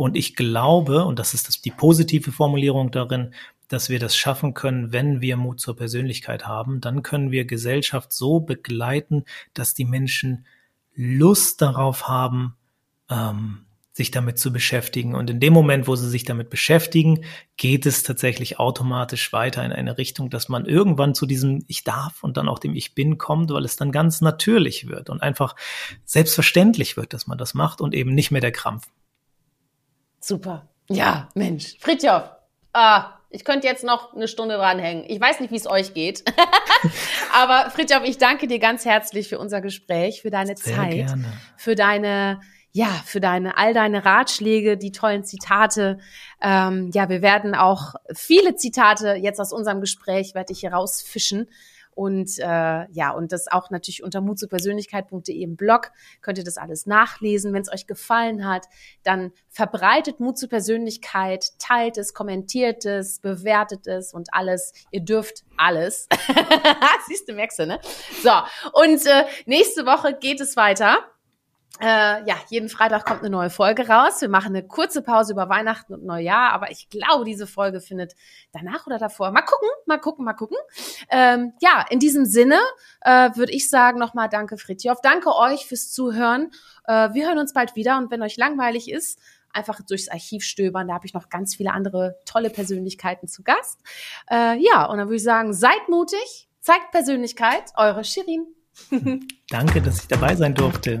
S2: Und ich glaube, und das ist das, die positive Formulierung darin, dass wir das schaffen können, wenn wir Mut zur Persönlichkeit haben, dann können wir Gesellschaft so begleiten, dass die Menschen Lust darauf haben, ähm, sich damit zu beschäftigen. Und in dem Moment, wo sie sich damit beschäftigen, geht es tatsächlich automatisch weiter in eine Richtung, dass man irgendwann zu diesem Ich darf und dann auch dem Ich bin kommt, weil es dann ganz natürlich wird und einfach selbstverständlich wird, dass man das macht und eben nicht mehr der Krampf.
S1: Super. Ja, Mensch. Fritjof. Ah, ich könnte jetzt noch eine Stunde dranhängen. Ich weiß nicht, wie es euch geht. (laughs) Aber Fritjof, ich danke dir ganz herzlich für unser Gespräch, für deine Sehr Zeit, gerne. für deine ja, für deine, all deine Ratschläge, die tollen Zitate. Ähm, ja, wir werden auch viele Zitate jetzt aus unserem Gespräch, werde ich hier rausfischen. Und äh, ja, und das auch natürlich unter mutzupersönlichkeit.de im Blog könnt ihr das alles nachlesen. Wenn es euch gefallen hat, dann verbreitet Mut zur Persönlichkeit, teilt es, kommentiert es, bewertet es und alles. Ihr dürft alles. (laughs) Siehst du, merkst du, ne? So, und äh, nächste Woche geht es weiter äh, ja, jeden Freitag kommt eine neue Folge raus. Wir machen eine kurze Pause über Weihnachten und Neujahr, aber ich glaube, diese Folge findet danach oder davor. Mal gucken, mal gucken, mal gucken. Ähm, ja, in diesem Sinne äh, würde ich sagen nochmal Danke, Fritjof. Danke euch fürs Zuhören. Äh, wir hören uns bald wieder und wenn euch langweilig ist, einfach durchs Archiv stöbern. Da habe ich noch ganz viele andere tolle Persönlichkeiten zu Gast. Äh, ja, und dann würde ich sagen, seid mutig, zeigt Persönlichkeit, eure Shirin. (laughs)
S2: Danke, dass ich dabei sein durfte.